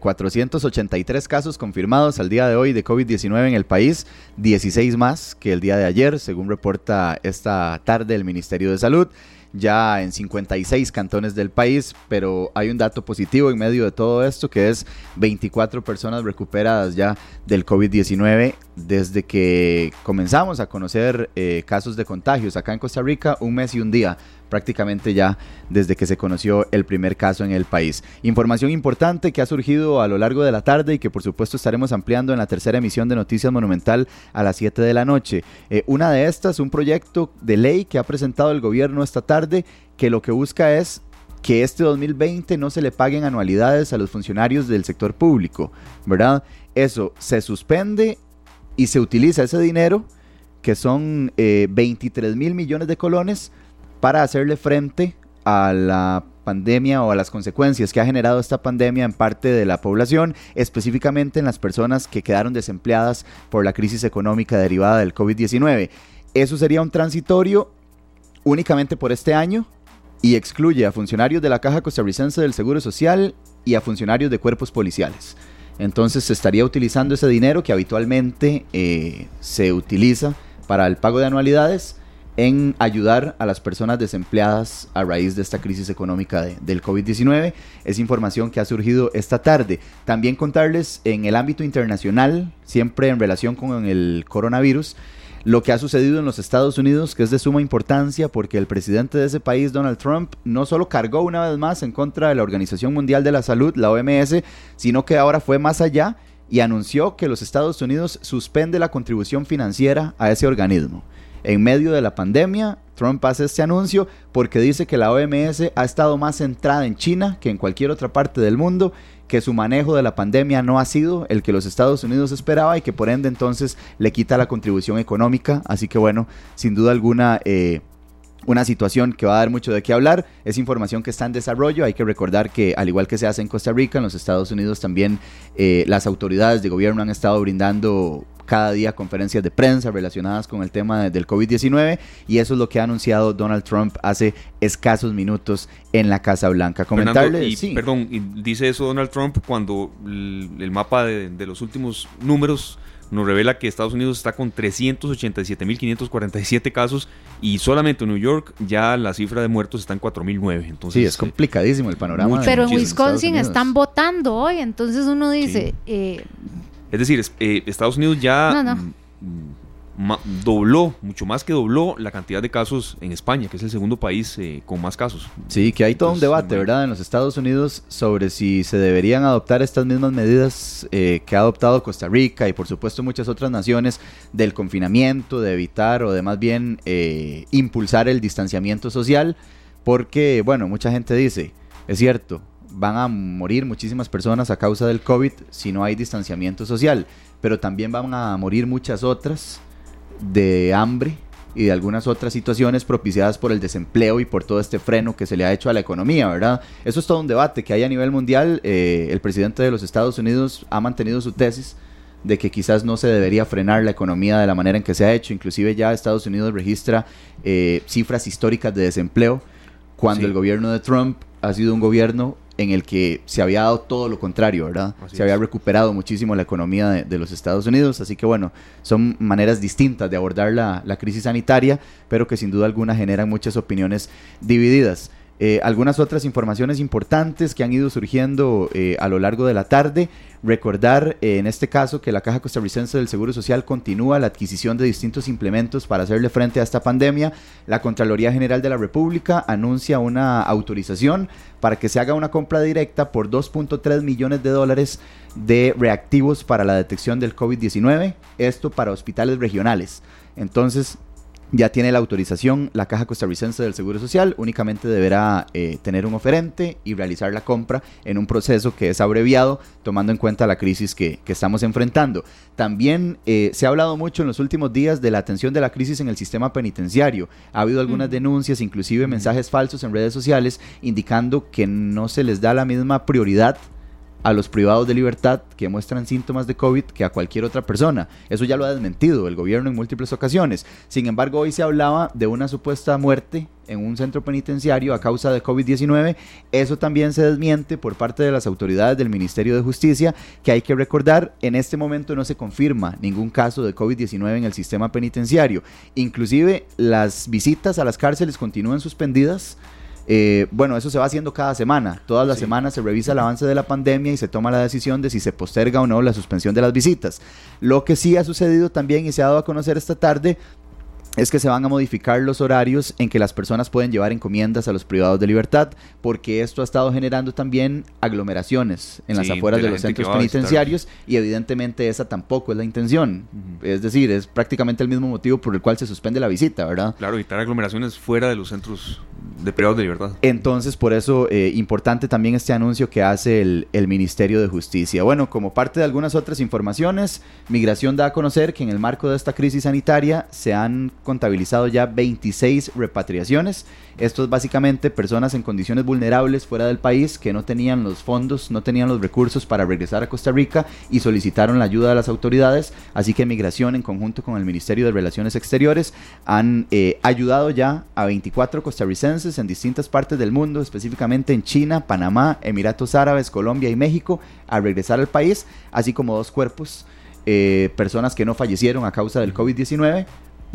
483 eh, casos confirmados al día de hoy de COVID-19 en el país, 16 más que el día de ayer, según reporta esta tarde el Ministerio de Salud ya en 56 cantones del país, pero hay un dato positivo en medio de todo esto que es 24 personas recuperadas ya del COVID-19 desde que comenzamos a conocer eh, casos de contagios acá en Costa Rica, un mes y un día prácticamente ya desde que se conoció el primer caso en el país. Información importante que ha surgido a lo largo de la tarde y que por supuesto estaremos ampliando en la tercera emisión de Noticias Monumental a las 7 de la noche. Eh, una de estas, un proyecto de ley que ha presentado el gobierno esta tarde que lo que busca es que este 2020 no se le paguen anualidades a los funcionarios del sector público, ¿verdad? Eso se suspende y se utiliza ese dinero, que son 23 eh, mil millones de colones, para hacerle frente a la pandemia o a las consecuencias que ha generado esta pandemia en parte de la población, específicamente en las personas que quedaron desempleadas por la crisis económica derivada del COVID-19. Eso sería un transitorio únicamente por este año y excluye a funcionarios de la Caja Costarricense del Seguro Social y a funcionarios de cuerpos policiales. Entonces se estaría utilizando ese dinero que habitualmente eh, se utiliza para el pago de anualidades en ayudar a las personas desempleadas a raíz de esta crisis económica del COVID-19. Es información que ha surgido esta tarde. También contarles en el ámbito internacional, siempre en relación con el coronavirus, lo que ha sucedido en los Estados Unidos, que es de suma importancia porque el presidente de ese país, Donald Trump, no solo cargó una vez más en contra de la Organización Mundial de la Salud, la OMS, sino que ahora fue más allá y anunció que los Estados Unidos suspende la contribución financiera a ese organismo. En medio de la pandemia, Trump hace este anuncio porque dice que la OMS ha estado más centrada en China que en cualquier otra parte del mundo, que su manejo de la pandemia no ha sido el que los Estados Unidos esperaba y que por ende entonces le quita la contribución económica. Así que bueno, sin duda alguna... Eh, una situación que va a dar mucho de qué hablar. Es información que está en desarrollo. Hay que recordar que, al igual que se hace en Costa Rica, en los Estados Unidos también eh, las autoridades de gobierno han estado brindando cada día conferencias de prensa relacionadas con el tema del COVID-19 y eso es lo que ha anunciado Donald Trump hace escasos minutos en la Casa Blanca. Comentarle, y, perdón, dice eso Donald Trump cuando el, mapa de, de los últimos números nos revela que Estados Unidos está con 387.547 casos y solamente en New York ya la cifra de muertos está en 4.009. Entonces, sí, es complicadísimo el panorama. Pero en Wisconsin están votando hoy, entonces uno dice... Eh, es decir, eh, Estados Unidos ya... Mm, dobló, mucho más que dobló la cantidad de casos en España, que es el segundo país eh, con más casos. Sí, que hay todo un debate, ¿verdad?, en los Estados Unidos sobre si se deberían adoptar estas mismas medidas eh, que ha adoptado Costa Rica y por supuesto muchas otras naciones del confinamiento, de evitar o de más bien eh, impulsar el distanciamiento social, porque, bueno, mucha gente dice, es cierto, van a morir muchísimas personas a causa del COVID si no hay distanciamiento social, pero también van a morir muchas otras de hambre y de algunas otras situaciones propiciadas por el desempleo y por todo este freno que se le ha hecho a la economía, ¿verdad? Eso es todo un debate que hay a nivel mundial. Eh, el presidente de los Estados Unidos ha mantenido su tesis de que quizás no se debería frenar la economía de la manera en que se ha hecho. Inclusive ya Estados Unidos registra eh, cifras históricas de desempleo cuando el gobierno de Trump ha sido un gobierno en el que se había dado todo lo contrario, ¿verdad? se había recuperado muchísimo la economía de, los Estados Unidos, así que bueno, son maneras distintas de abordar la, la crisis sanitaria, pero que sin duda alguna generan muchas opiniones divididas. Eh, algunas otras informaciones importantes que han ido surgiendo eh, a lo largo de la tarde. Recordar eh, en este caso que la Caja Costarricense del Seguro Social continúa la adquisición de distintos implementos para hacerle frente a esta pandemia. La Contraloría General de la República anuncia una autorización para que se haga una compra directa por 2.3 millones de dólares de reactivos para la detección del COVID-19. Esto para hospitales regionales. Entonces, ya tiene la autorización la Caja Costarricense del Seguro Social, únicamente deberá eh, tener un oferente y realizar la compra en un proceso que es abreviado, tomando en cuenta la crisis que, estamos enfrentando. También eh, se ha hablado mucho en los últimos días de la atención de la crisis en el sistema penitenciario. Ha habido algunas denuncias, inclusive mensajes falsos en redes sociales, indicando que no se les da la misma prioridad a los privados de libertad que muestran síntomas de COVID que a cualquier otra persona. Eso ya lo ha desmentido el gobierno en múltiples ocasiones. Sin embargo, hoy se hablaba de una supuesta muerte en un centro penitenciario a causa de COVID-19. Eso también se desmiente por parte de las autoridades del Ministerio de Justicia, que hay que recordar, en este momento no se confirma ningún caso de COVID-19 en el sistema penitenciario. Inclusive las visitas a las cárceles continúan suspendidas eh, bueno, eso se va haciendo cada semana. Todas las semanas se revisa el avance de la pandemia y se toma la decisión de si se posterga o no la suspensión de las visitas. Lo que sí ha sucedido también y se ha dado a conocer esta tarde es que se van a modificar los horarios en que las personas pueden llevar encomiendas a los privados de libertad, porque esto ha estado generando también aglomeraciones en las afueras de, los centros penitenciarios y evidentemente esa tampoco es la intención. Es decir, es prácticamente el mismo motivo por el cual se suspende la visita, ¿verdad? Claro, evitar aglomeraciones fuera de los centros de privados de libertad. Entonces, por eso, eh, importante también este anuncio que hace el, el Ministerio de Justicia. Bueno, como parte de algunas otras informaciones, Migración da a conocer que en el marco de esta crisis sanitaria se han contabilizado ya 26 repatriaciones. Esto es básicamente personas en condiciones vulnerables fuera del país que no tenían los fondos, no tenían los recursos para regresar a Costa Rica y solicitaron la ayuda de las autoridades. Así que Migración en conjunto con el Ministerio de Relaciones Exteriores han eh, ayudado ya a 24 costarricenses en distintas partes del mundo, específicamente en China, Panamá, Emiratos Árabes, Colombia y México, a regresar al país, así como dos cuerpos. Eh, personas que no fallecieron a causa del COVID-19,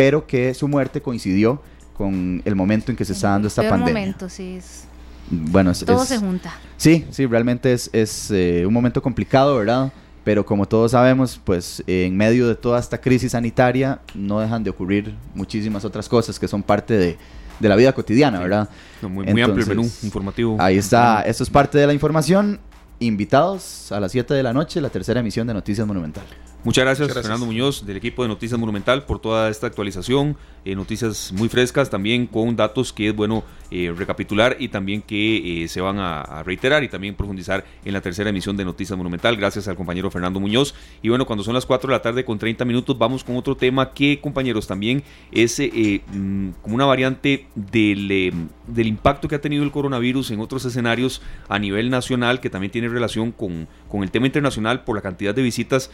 pero que su muerte coincidió con el momento en que se está dando esta pandemia. momento, sí. Es... Bueno, todo se junta. Sí, sí, realmente es, es eh, un momento complicado, ¿verdad? Pero como todos sabemos, pues en medio de toda esta crisis sanitaria no dejan de ocurrir muchísimas otras cosas que son parte de, de la vida cotidiana, ¿verdad? muy, amplio el menú informativo. Ahí está, esto es parte de la información. Invitados a las 7 de la noche, la tercera emisión de Noticias Monumental. Muchas gracias, Fernando Muñoz, del equipo de Noticias Monumental, por toda esta actualización. Eh, noticias muy frescas, también con datos que es bueno eh, recapitular y también que eh, se van a, reiterar y también profundizar en la tercera emisión de Noticias Monumental. Gracias al compañero Fernando Muñoz. Y bueno, cuando son las 4 de la tarde con 30 minutos, vamos con otro tema que, compañeros, también es mm, como una variante del, del impacto que ha tenido el coronavirus en otros escenarios a nivel nacional, que también tiene relación con, con el tema internacional por la cantidad de visitas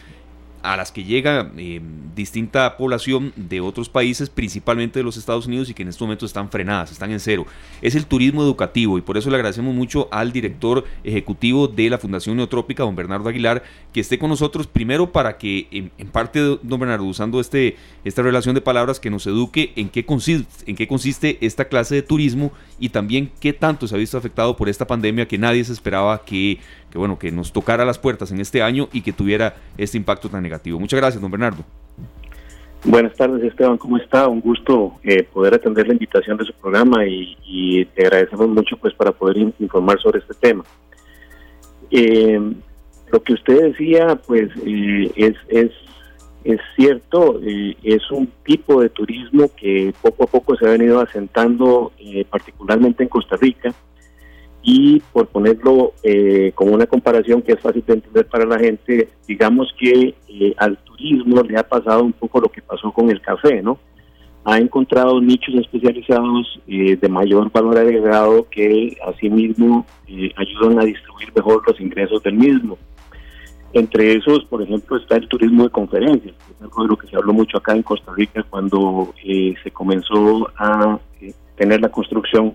a las que llega eh, distinta población de otros países, principalmente de los Estados Unidos, y que en estos momentos están frenadas, están en cero. Es el turismo educativo y por eso le agradecemos mucho al director ejecutivo de la Fundación Neotrópica, don Bernardo Aguilar, que esté con nosotros primero para que, en, parte, don Bernardo, usando este, esta relación de palabras, que nos eduque en qué, consiste, en qué consiste esta clase de turismo y también qué tanto se ha visto afectado por esta pandemia que nadie se esperaba que que bueno, que nos tocara las puertas en este año y que tuviera este impacto tan negativo. Muchas gracias, don Bernardo. Buenas tardes, Esteban, ¿cómo está? Un gusto eh, poder atender la invitación de su programa y, te agradecemos mucho pues para poder informar sobre este tema. Eh, lo que usted decía, pues eh, es, es, es cierto, es un tipo de turismo que poco a poco se ha venido asentando, particularmente en Costa Rica, y por ponerlo eh, como una comparación que es fácil de entender para la gente, digamos que eh, al turismo le ha pasado un poco lo que pasó con el café, ¿no? Ha encontrado nichos especializados eh, de mayor valor agregado que asimismo ayudan a distribuir mejor los ingresos del mismo. Entre esos, por ejemplo, está el turismo de conferencias, es algo de lo que se habló mucho acá en Costa Rica cuando se comenzó a tener la construcción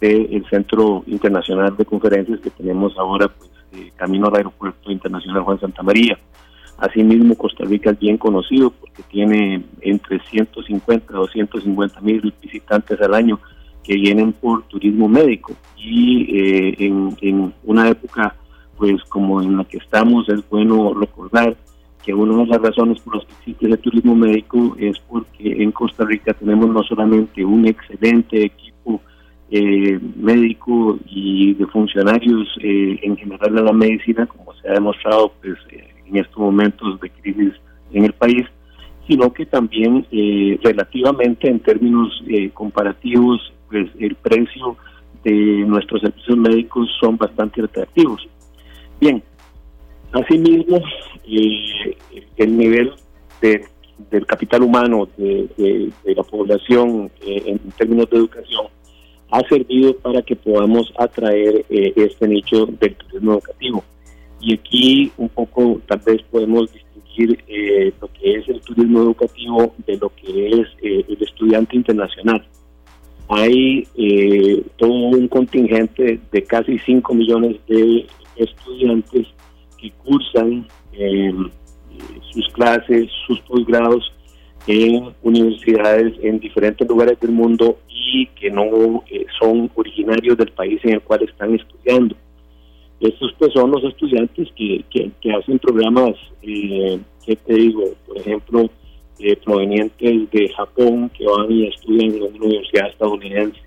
del Centro Internacional de Conferencias que tenemos ahora pues, eh, camino al Aeropuerto Internacional Juan Santa María. Asimismo, Costa Rica es bien conocido porque tiene entre 150 a 250 mil visitantes al año que vienen por turismo médico y eh, en, en, una época pues como en la que estamos es bueno recordar que una de las razones por las que existe el turismo médico es porque en Costa Rica tenemos no solamente un excelente equipo eh, médico y de funcionarios eh, en general de la medicina, como se ha demostrado pues, eh, en estos momentos de crisis en el país, sino que también eh, relativamente en términos comparativos, pues el precio de nuestros servicios médicos son bastante atractivos. Bien, asimismo, el nivel de, del capital humano de, de la población en términos de educación ha servido para que podamos atraer eh, este nicho del turismo educativo. Y aquí un poco tal vez podemos distinguir eh, lo que es el turismo educativo de lo que es eh, el estudiante internacional. Hay todo un contingente de casi 5 millones de estudiantes que cursan sus clases, sus posgrados en universidades en diferentes lugares del mundo y que no eh, son originarios del país en el cual están estudiando. Estos pues son los estudiantes que, que, hacen programas, eh, que te digo, por ejemplo, eh, provenientes de Japón, que van y estudian en una universidad estadounidense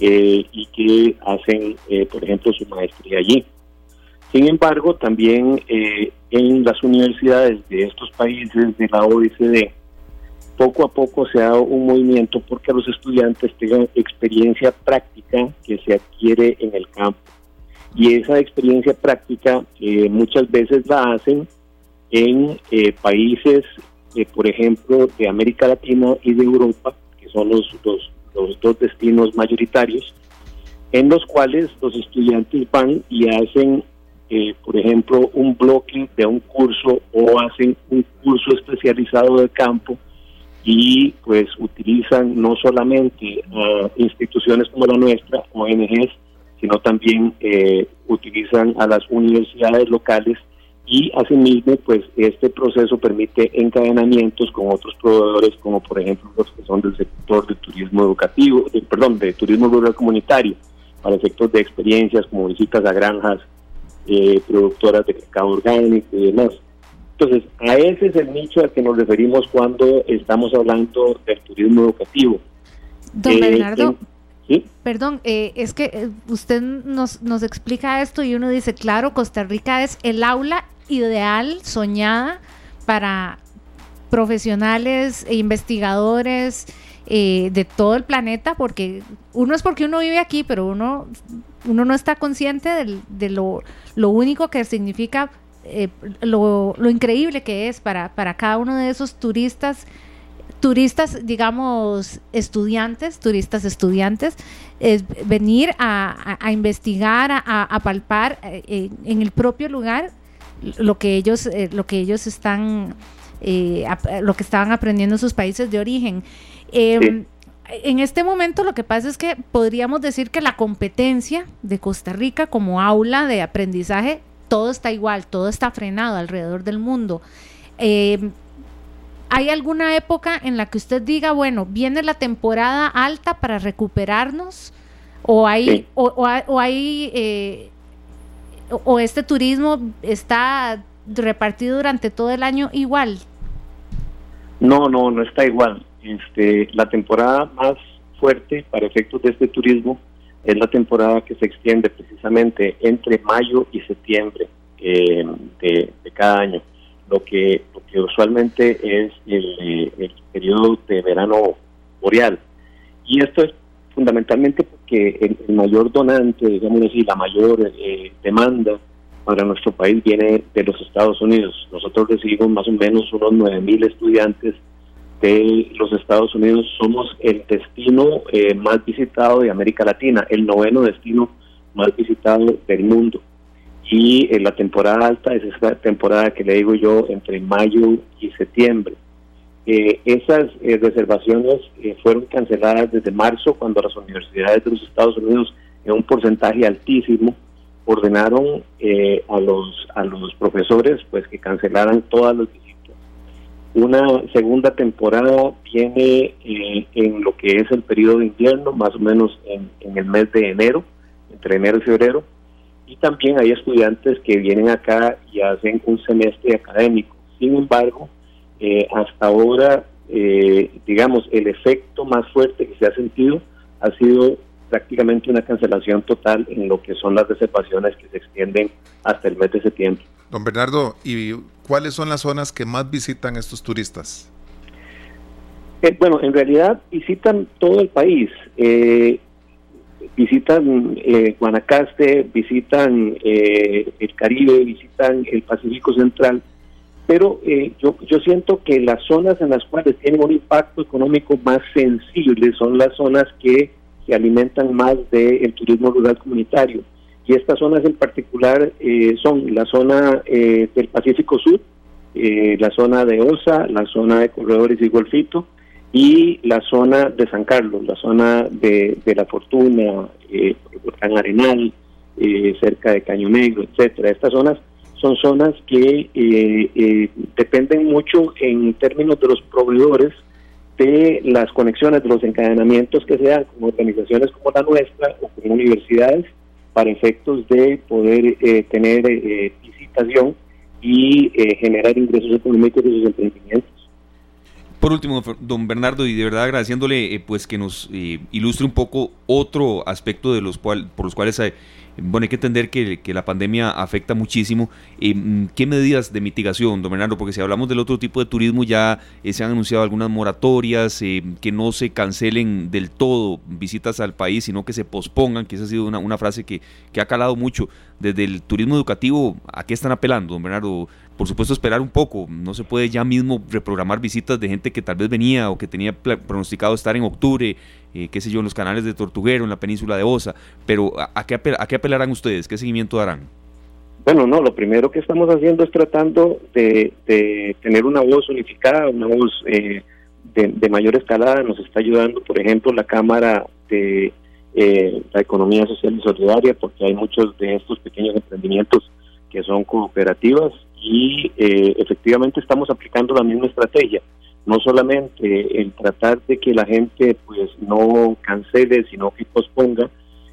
eh, y que hacen, por ejemplo, su maestría allí. Sin embargo, también en las universidades de estos países de la OECD, poco a poco se ha dado un movimiento porque los estudiantes tengan experiencia práctica que se adquiere en el campo. Y esa experiencia práctica eh, muchas veces la hacen en eh, países, eh, por ejemplo, de América Latina y de Europa, que son los, los, los dos destinos mayoritarios, en los cuales los estudiantes van y hacen por ejemplo, un bloque de un curso o hacen un curso especializado de campo y pues utilizan no solamente a instituciones como la nuestra, ONGs, sino también eh, utilizan a las universidades locales y asimismo pues este proceso permite encadenamientos con otros proveedores como por ejemplo los que son del sector de turismo educativo, perdón, de turismo rural comunitario para efectos de experiencias como visitas a granjas, eh, productoras de cacao orgánico y demás. Entonces, a ese es el nicho al que nos referimos cuando estamos hablando del turismo educativo. Don eh, Bernardo, perdón, eh, es que eh, usted nos, nos explica esto y uno dice, claro, Costa Rica es el aula ideal, soñada para profesionales e investigadores eh, de todo el planeta, porque uno es porque uno vive aquí, pero uno, uno no está consciente de lo, lo, único que significa, eh, lo, lo, increíble que es para, para cada uno de esos turistas turistas, digamos, estudiantes, turistas estudiantes, es venir a, investigar, a, palpar eh, en el propio lugar lo que ellos, lo que ellos están, lo que estaban aprendiendo en sus países de origen. Em, en este momento lo que pasa es que podríamos decir que la competencia de Costa Rica como aula de aprendizaje, todo está igual, todo está frenado alrededor del mundo. Em, ¿Hay alguna época en la que usted diga, bueno, viene la temporada alta para recuperarnos? ¿O hay, o, hay eh, o este turismo está repartido durante todo el año igual? No, no, no está igual. Este, la temporada más fuerte para efectos de este turismo es la temporada que se extiende precisamente entre mayo y septiembre eh, de, cada año, lo que, usualmente es el, periodo de verano boreal. Y esto es fundamentalmente porque el, mayor donante, digamos así, la mayor eh, demanda para nuestro país viene de los Estados Unidos. Nosotros recibimos más o menos unos 9.000 estudiantes de los Estados Unidos somos el destino eh, más visitado de América Latina, el noveno destino más visitado del mundo. Y en la temporada alta es esa temporada que le digo yo entre mayo y septiembre. Eh, esas eh, reservaciones fueron canceladas desde marzo cuando las universidades de los Estados Unidos en un porcentaje altísimo ordenaron a los a los profesores pues que cancelaran todas las una segunda temporada viene eh, en lo que es el periodo de invierno, más o menos en, el mes de enero, entre enero y febrero. Y también hay estudiantes que vienen acá y hacen un semestre académico. Sin embargo, eh, hasta ahora, eh, digamos, el efecto más fuerte que se ha sentido ha sido prácticamente una cancelación total en lo que son las reservaciones que se extienden hasta el mes de septiembre. Don Bernardo, ¿y cuáles son las zonas que más visitan estos turistas? Eh, bueno, en realidad visitan todo el país. Eh, visitan eh, Guanacaste, visitan eh, el Caribe, visitan el Pacífico Central, pero yo, yo siento que las zonas en las cuales tienen un impacto económico más sensible son las zonas que se alimentan más del turismo rural comunitario y estas zonas en particular eh, son la zona eh, del Pacífico Sur, eh, la zona de Osa, la zona de Corredores y Golfito y la zona de San Carlos, la zona de, La Fortuna, eh, Arenal, cerca de Caño Negro, etcétera. Estas zonas son zonas que dependen mucho en términos de los proveedores de las conexiones, de los encadenamientos que se dan con organizaciones como la nuestra o con universidades para efectos de poder eh, tener eh, visitación y eh, generar ingresos económicos de sus emprendimientos. Por último, don Bernardo, y de verdad agradeciéndole pues que nos ilustre un poco otro aspecto de los cual, por los cuales bueno, hay que entender que, la pandemia afecta muchísimo. Mm, ¿Qué medidas de mitigación, don Bernardo? Porque si hablamos del otro tipo de turismo, ya eh, se han anunciado algunas moratorias, eh, que no se cancelen del todo visitas al país, sino que se pospongan, que esa ha sido una, una frase que, que ha calado mucho. Desde el turismo educativo, ¿a qué están apelando, don Bernardo? Por supuesto esperar un poco. No se puede ya mismo reprogramar visitas de gente que tal vez venía o que tenía pronosticado estar en octubre, eh, qué sé yo, en los canales de Tortuguero, en la península de Osa. Pero ¿a, qué, a qué apelarán ustedes? ¿Qué seguimiento darán? Bueno, no, lo primero que estamos haciendo es tratando de, tener una voz unificada, una voz eh, de, mayor escalada. Nos está ayudando, por ejemplo, la Cámara de eh, la Economía Social y Solidaria, porque hay muchos de estos pequeños emprendimientos que son cooperativas y eh, efectivamente estamos aplicando la misma estrategia, no solamente el tratar de que la gente pues no cancele, sino que posponga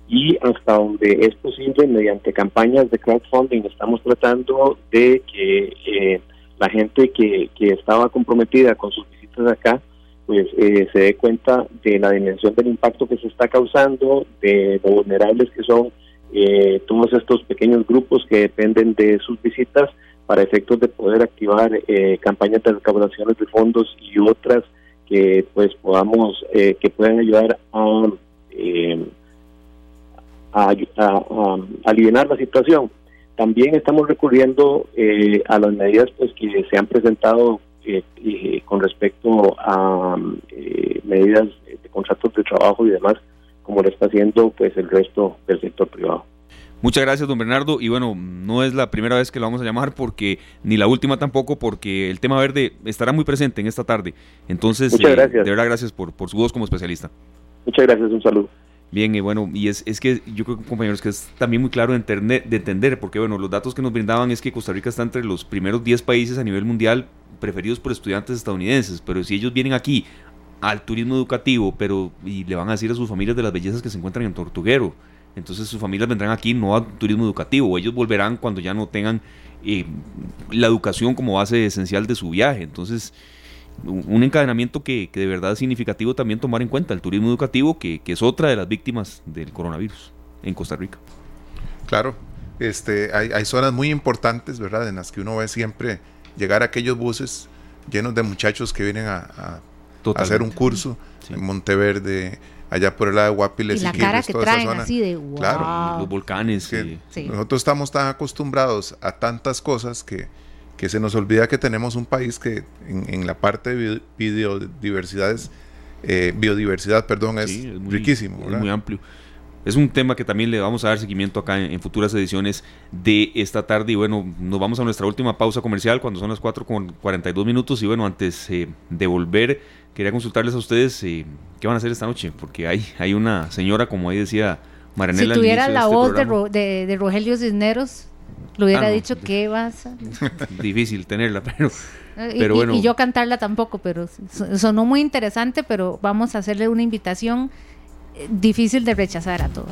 y hasta donde es posible mediante campañas de crowdfunding estamos tratando de que eh, la gente que, que estaba comprometida con sus visitas acá pues eh, se dé cuenta de la dimensión del impacto que se está causando, de lo vulnerables que son todos estos pequeños grupos que dependen de sus visitas para efectos de poder activar eh, campañas de recaudaciones de fondos y otras que pues podamos eh, que puedan ayudar a, eh, a, a, aliviar la situación. También estamos recurriendo a las medidas pues que se han presentado con respecto a medidas de contratos de trabajo y demás, como lo está haciendo pues el resto del sector privado. Muchas gracias, don Bernardo. Y bueno, no es la primera vez que lo vamos a llamar, porque ni la última tampoco, porque el tema verde estará muy presente en esta tarde. Entonces, Muchas eh, gracias. de verdad, gracias por, por su voz como especialista. Muchas gracias, un saludo. Bien, y bueno, y es, es que yo creo, compañeros, que es también muy claro de, de entender, porque bueno, los datos que nos brindaban es que Costa Rica está entre los primeros 10 países a nivel mundial preferidos por estudiantes estadounidenses, pero si ellos vienen aquí al turismo educativo, pero y le van a decir a sus familias de las bellezas que se encuentran en Tortuguero, entonces sus familias vendrán aquí no a turismo educativo, ellos volverán cuando ya no tengan eh, la educación como base esencial de su viaje. Entonces, un encadenamiento que, de verdad es significativo también tomar en cuenta, el turismo educativo, que, es otra de las víctimas del coronavirus en Costa Rica. Claro, este, hay, zonas muy importantes, ¿verdad?, en las que uno ve siempre llegar a aquellos buses llenos de muchachos que vienen a, hacer un curso en Monteverde, allá por el lado de Guapiles y la cara que traen así de claro. los volcanes nosotros estamos tan acostumbrados a tantas cosas que, que se nos olvida que tenemos un país que en, la parte de biodiversidad eh, biodiversidad perdón es, riquísimo es muy amplio. Es un tema que también le vamos a dar seguimiento acá en, futuras ediciones de esta tarde. Y bueno, nos vamos a nuestra última pausa comercial cuando son las 4 con 42 minutos. Y bueno, antes eh, de volver, quería consultarles a ustedes eh, qué van a hacer esta noche, porque hay, hay una señora, como ahí decía Maranela. Si tuviera la este voz de, Rogelio Cisneros, le hubiera ah, dicho que vas a... Difícil tenerla, pero... Eh, pero bueno. y yo cantarla tampoco, pero sonó muy interesante, pero vamos a hacerle una invitación difícil de rechazar a todos.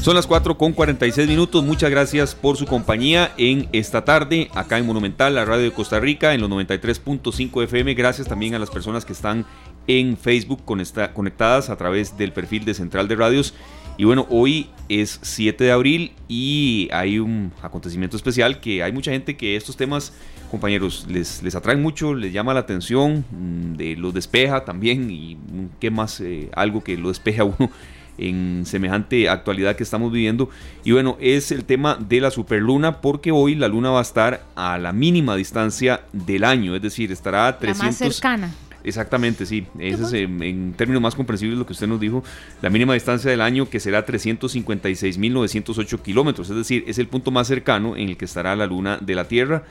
Son las 4 con 46 minutos. Muchas gracias por su compañía en esta tarde, acá en Monumental, la radio de Costa Rica, en los 93.5 FM. Gracias también a las personas que están en Facebook conectadas a través del perfil de Central de Radios. Y bueno, hoy es 7 de abril y hay un acontecimiento especial que hay mucha gente que estos temas compañeros, les, les atraen mucho, les llama la atención, mm, los despeja también y mm, qué más eh, algo que lo despeja a uno en semejante actualidad que estamos viviendo. Y bueno, es el tema de la superluna porque hoy la luna va a estar a la mínima distancia del año, es decir, estará a 300... más cercana. Exactamente, sí. Ese es en, términos más comprensibles lo que usted nos dijo. La mínima distancia del año que será 356.908 kilómetros, es decir, es el punto más cercano en el que estará la luna de la Tierra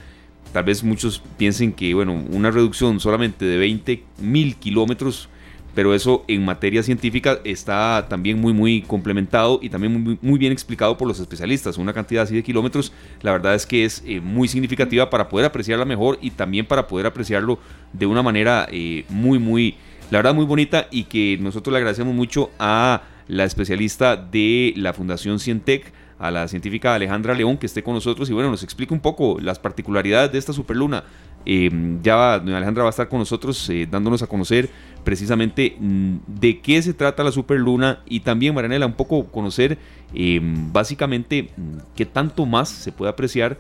tal vez muchos piensen que, bueno, una reducción solamente de 20 mil kilómetros, pero eso en materia científica está también muy, muy complementado y también muy, bien explicado por los especialistas. Una cantidad así de kilómetros, la verdad es que es eh, muy significativa para poder apreciarla mejor y también para poder apreciarlo de una manera eh, muy, muy, la verdad, muy bonita y que nosotros le agradecemos mucho a la especialista de la Fundación Cientec a la científica Alejandra León que esté con nosotros y bueno, nos explica un poco las particularidades de esta superluna. Eh, ya Alejandra va a estar con nosotros eh, dándonos a conocer precisamente mm, de qué se trata la superluna y también, Marianela, un poco conocer eh, básicamente mm, qué tanto más se puede apreciar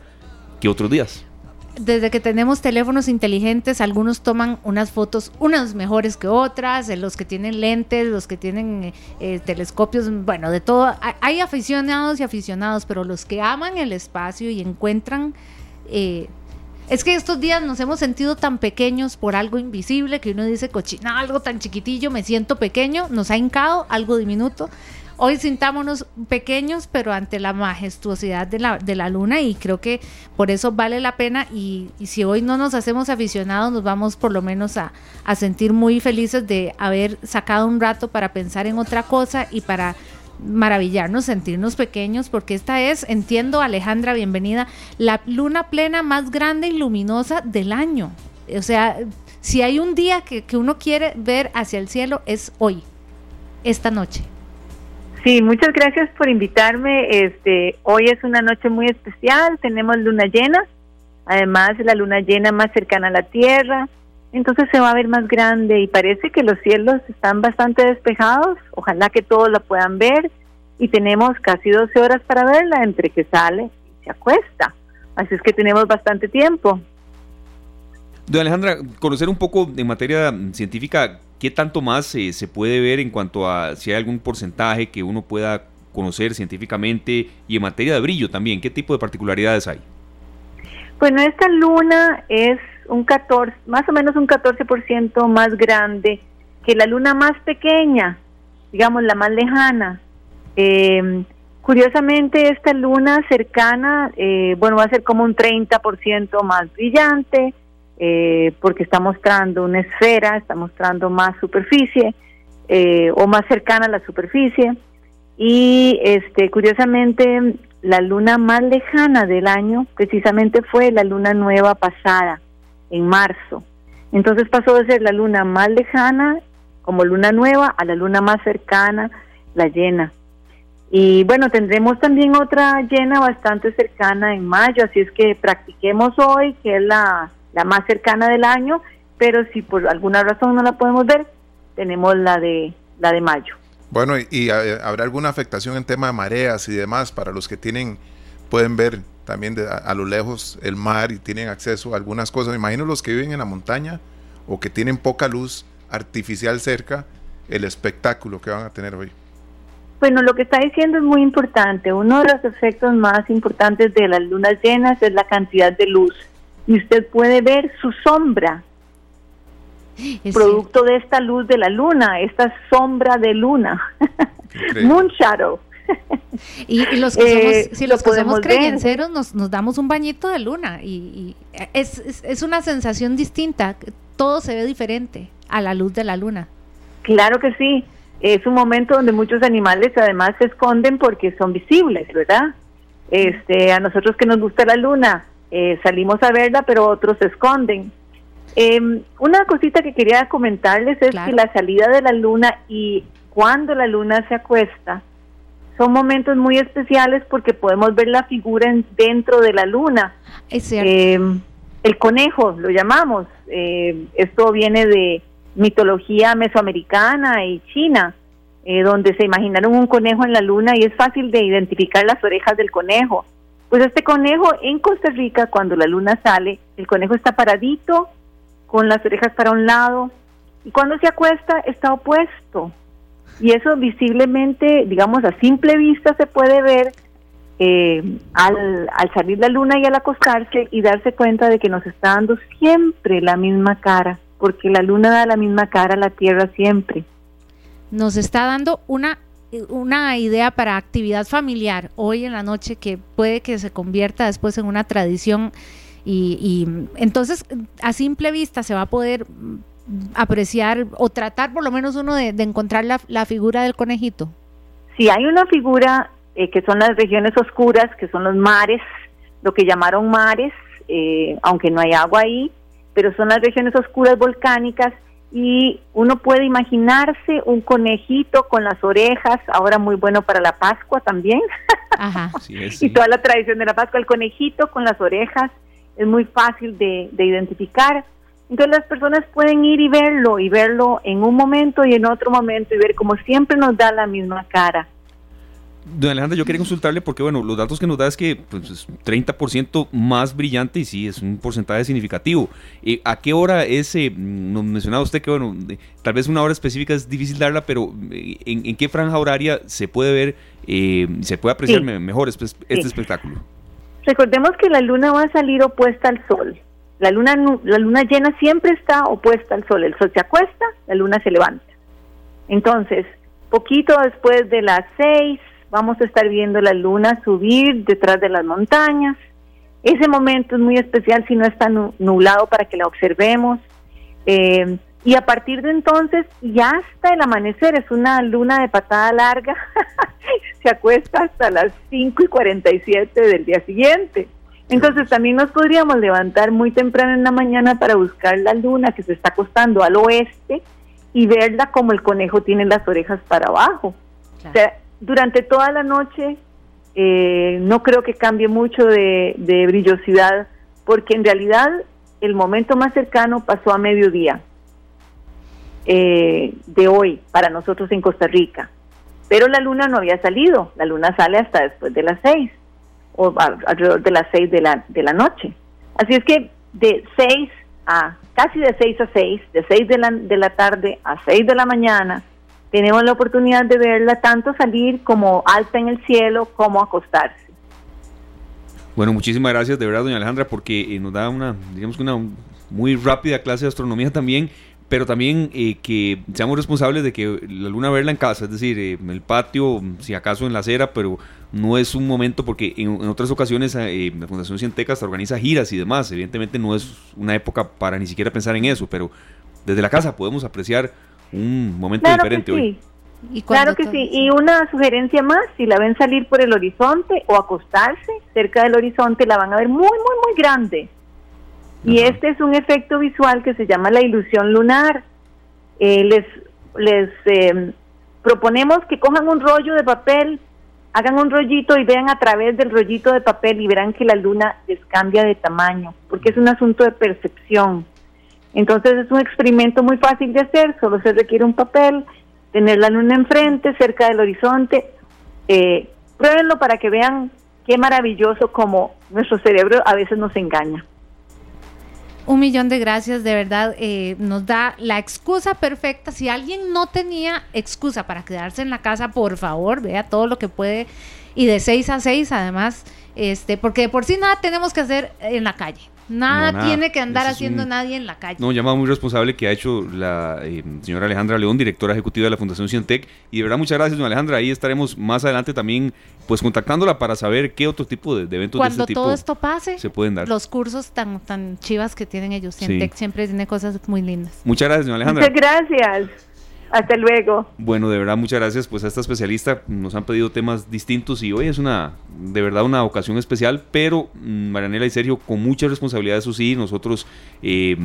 que otros días desde que tenemos teléfonos inteligentes, algunos toman unas fotos, unas mejores que otras, los que tienen lentes, los que tienen eh, telescopios, bueno, de todo. Hay aficionados y aficionados, pero los que aman el espacio y encuentran... Eh, es que estos días nos hemos sentido tan pequeños por algo invisible que uno dice, cochina, algo tan chiquitillo, me siento pequeño, nos ha hincado algo diminuto. Hoy sintámonos pequeños, pero ante la majestuosidad de la, de la luna y creo que por eso vale la pena y, si hoy no nos hacemos aficionados, nos vamos por lo menos a, a sentir muy felices de haber sacado un rato para pensar en otra cosa y para maravillarnos, sentirnos pequeños, porque esta es, entiendo Alejandra, bienvenida, la luna plena más grande y luminosa del año. O sea, si hay un día que, que uno quiere ver hacia el cielo, es hoy, esta noche. Sí, muchas gracias por invitarme. Este, hoy es una noche muy especial, tenemos luna llena, además la luna llena más cercana a la Tierra, entonces se va a ver más grande y parece que los cielos están bastante despejados, ojalá que todos la puedan ver y tenemos casi 12 horas para verla entre que sale y se acuesta. Así es que tenemos bastante tiempo. Doña Alejandra, conocer un poco en materia científica, ¿qué tanto más eh, se puede ver en cuanto a si hay algún porcentaje que uno pueda conocer científicamente y en materia de brillo también? ¿Qué tipo de particularidades hay? Bueno, esta luna es un 14, más o menos un 14% más grande que la luna más pequeña, digamos la más lejana. Eh, curiosamente, esta luna cercana, eh, bueno, va a ser como un 30% más brillante, eh, porque está mostrando una esfera, está mostrando más superficie o más cercana a la superficie. Y este, curiosamente, la luna más lejana del año precisamente fue la luna nueva pasada, en marzo. Entonces pasó de ser la luna más lejana, como luna nueva, a la luna más cercana, la llena. Y bueno, tendremos también otra llena bastante cercana en mayo, así es que practiquemos hoy, que es la, la más cercana del año, pero si por alguna razón no la podemos ver, tenemos la de, la de mayo. Bueno, y, eh, habrá alguna afectación en tema de mareas y demás para los que tienen, pueden ver también a, lo lejos el mar y tienen acceso a algunas cosas. Me imagino los que viven en la montaña o que tienen poca luz artificial cerca, el espectáculo que van a tener hoy. Bueno, lo que está diciendo es muy importante. Uno de los efectos más importantes de las lunas llenas es la cantidad de luz. Y usted puede ver su sombra producto de esta luz de la luna, esta sombra de luna, moon shadow. Y, los que somos, eh, si los que somos creyenceros nos, nos damos un bañito de luna y, es, es, una sensación distinta, todo se ve diferente a la luz de la luna. Claro que sí, es un momento donde muchos animales además se esconden porque son visibles, ¿verdad? Este, a nosotros que nos gusta la luna, eh, salimos a verla, pero otros se esconden. Eh, una cosita que quería comentarles es que la salida de la luna y cuando la luna se acuesta son momentos muy especiales porque podemos ver la figura dentro de la luna. Es eh, el conejo, lo llamamos. Eh, esto viene de mitología mesoamericana y china, eh, donde se imaginaron un conejo en la luna y es fácil de identificar las orejas del conejo. Pues este conejo en Costa Rica, cuando la luna sale, el conejo está paradito con las orejas para un lado, y cuando se acuesta está opuesto. Y eso visiblemente, digamos, a simple vista se puede ver eh, al, al salir la luna y al acostarse y darse cuenta de que nos está dando siempre la misma cara, porque la luna da la misma cara a la Tierra siempre. Nos está dando una una idea para actividad familiar hoy en la noche que puede que se convierta después en una tradición y, entonces, a simple vista se va a poder apreciar o tratar por lo menos uno de, encontrar la, figura del conejito. Si hay una figura eh, que son las regiones oscuras, que son los mares, lo que llamaron mares, eh, aunque no hay agua ahí, pero son las regiones oscuras volcánicas y uno puede imaginarse un conejito con las orejas, ahora muy bueno para la Pascua también, Ajá. y toda la tradición de la Pascua, el conejito con las orejas, es muy fácil de, identificar. Entonces las personas pueden ir y verlo, y verlo en un momento y en otro momento, y ver como siempre nos da la misma cara. Don Alejandra, yo quería consultarle porque, bueno, los datos que nos da es que pues, es 30% más brillante y sí, es un porcentaje significativo. Eh, ¿A qué hora es, eh, nos mencionaba usted que, bueno, tal vez una hora específica es difícil darla, pero eh, ¿en, qué franja horaria se puede ver, se puede apreciar mejor este, este espectáculo? Recordemos que la luna va a salir opuesta al sol. La luna, la luna llena siempre está opuesta al sol. El sol se acuesta, la luna se levanta. Entonces, poquito después de las seis, vamos a estar viendo la luna subir detrás de las montañas. Ese momento es muy especial si no está nublado para que la observemos. Eh, y a partir de entonces, ya hasta el amanecer, es una luna de patada larga, se acuesta hasta las 5 y 47 del día siguiente. Entonces también nos podríamos levantar muy temprano en la mañana para buscar la luna que se está acostando al oeste y verla como el conejo tiene las orejas para abajo. O sea, durante toda la noche eh, no creo que cambie mucho de, de brillosidad porque en realidad el momento más cercano pasó a mediodía eh, de hoy para nosotros en Costa Rica. Pero la luna no había salido, la luna sale hasta después de las seis. O alrededor de las 6 de la, de la noche. Así es que de 6 a casi de 6 a 6, de 6 de la, de la tarde a 6 de la mañana, tenemos la oportunidad de verla tanto salir como alta en el cielo como acostarse. Bueno, muchísimas gracias de verdad, doña Alejandra, porque eh, nos da una, digamos que una muy rápida clase de astronomía también, pero también eh, que seamos responsables de que la luna verla en casa, es decir, eh, en el patio, si acaso en la acera, pero no es un momento porque en, otras ocasiones la Fundación Cienteca hasta organiza giras y demás, evidentemente no es una época para ni siquiera pensar en eso, pero desde la casa podemos apreciar un momento diferente hoy. claro que sí. Y una sugerencia más, si la ven salir por el horizonte o acostarse cerca del horizonte, la van a ver muy, muy, muy grande. Y este es un efecto visual que se llama la ilusión lunar. Eh, les les eh, proponemos que cojan un rollo de papel, hagan un rollito y vean a través del rollito de papel y verán que la luna les cambia de tamaño, porque es un asunto de percepción. Entonces es un experimento muy fácil de hacer, solo se requiere un papel, tener la luna enfrente, cerca del horizonte. Eh, pruébenlo para que vean qué maravilloso como nuestro cerebro a veces nos engaña. Un millón de gracias, de verdad, eh, nos da la excusa perfecta. Si alguien no tenía excusa para quedarse en la casa, por favor, vea todo lo que puede. Y de 6 a 6, además, este, porque de por sí nada tenemos que hacer en la calle. Nada, tiene que andar haciendo nadie en la calle. No, llamado muy responsable que ha hecho la eh, señora Alejandra León, directora ejecutiva de la Fundación Cientec. Y de verdad, muchas gracias, doña Alejandra. Ahí estaremos más adelante también pues contactándola para saber qué otro tipo de, eventos Cuando de este tipo todo esto pase, se pueden dar. Los cursos tan, tan chivas que tienen ellos. Cientec siempre tiene cosas muy lindas. Muchas gracias, doña Alejandra. Muchas gracias. Hasta luego. Bueno, de verdad, muchas gracias. Pues a esta especialista nos han pedido temas distintos y hoy es una, de verdad, una ocasión especial, pero mm, Marianela y Sergio, con mucha responsabilidad, eso sí, nosotros eh,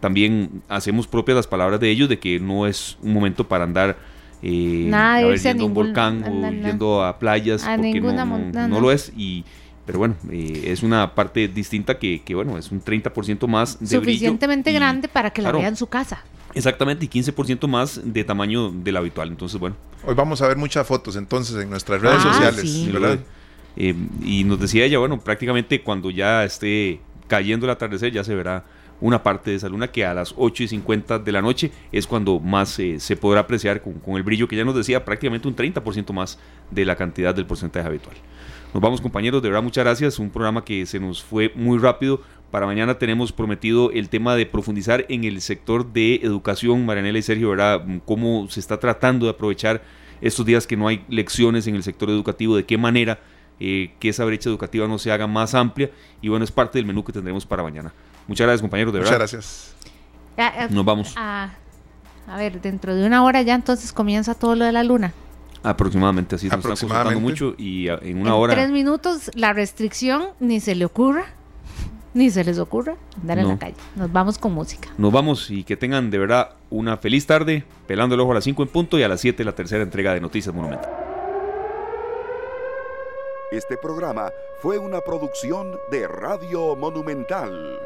también hacemos propias las palabras de ellos de que no es un momento para andar eh, nada, a yendo a un volcán o yendo a playas, porque no, no, lo es. y pero bueno, eh, es una parte distinta que, que, bueno, es un 30% más de Suficientemente grande para que la vean en su casa. Exactamente, y 15% más de tamaño del habitual. Entonces, bueno. Hoy vamos a ver muchas fotos entonces en nuestras redes ah, sociales. ¿verdad? Eh, y nos decía ella, bueno, prácticamente cuando ya esté cayendo el atardecer ya se verá una parte de esa luna que a las 8 y 50 de la noche es cuando más eh, se podrá apreciar con, con, el brillo que ya nos decía, prácticamente un 30% más de la cantidad del porcentaje habitual. Nos vamos compañeros, de verdad muchas gracias, un programa que se nos fue muy rápido, para mañana tenemos prometido el tema de profundizar en el sector de educación, Marianela y Sergio, ¿verdad? Cómo se está tratando de aprovechar estos días que no hay lecciones en el sector educativo, de qué manera eh, que esa brecha educativa no se haga más amplia. Y bueno, es parte del menú que tendremos para mañana. Muchas gracias, compañeros, de verdad. Muchas gracias. Eh, Nos vamos. A, ver, dentro de una hora ya entonces comienza todo lo de la luna. Aproximadamente, así se está consultando mucho y en una hora. Tres minutos, la restricción ni se le ocurra ni se les ocurra andar en la calle. Nos vamos con música. Nos vamos y que tengan de verdad una feliz tarde, pelando el ojo a las 5 en punto y a las 7 la tercera entrega de Noticias Monumento. Este programa fue una producción de Radio Monumental.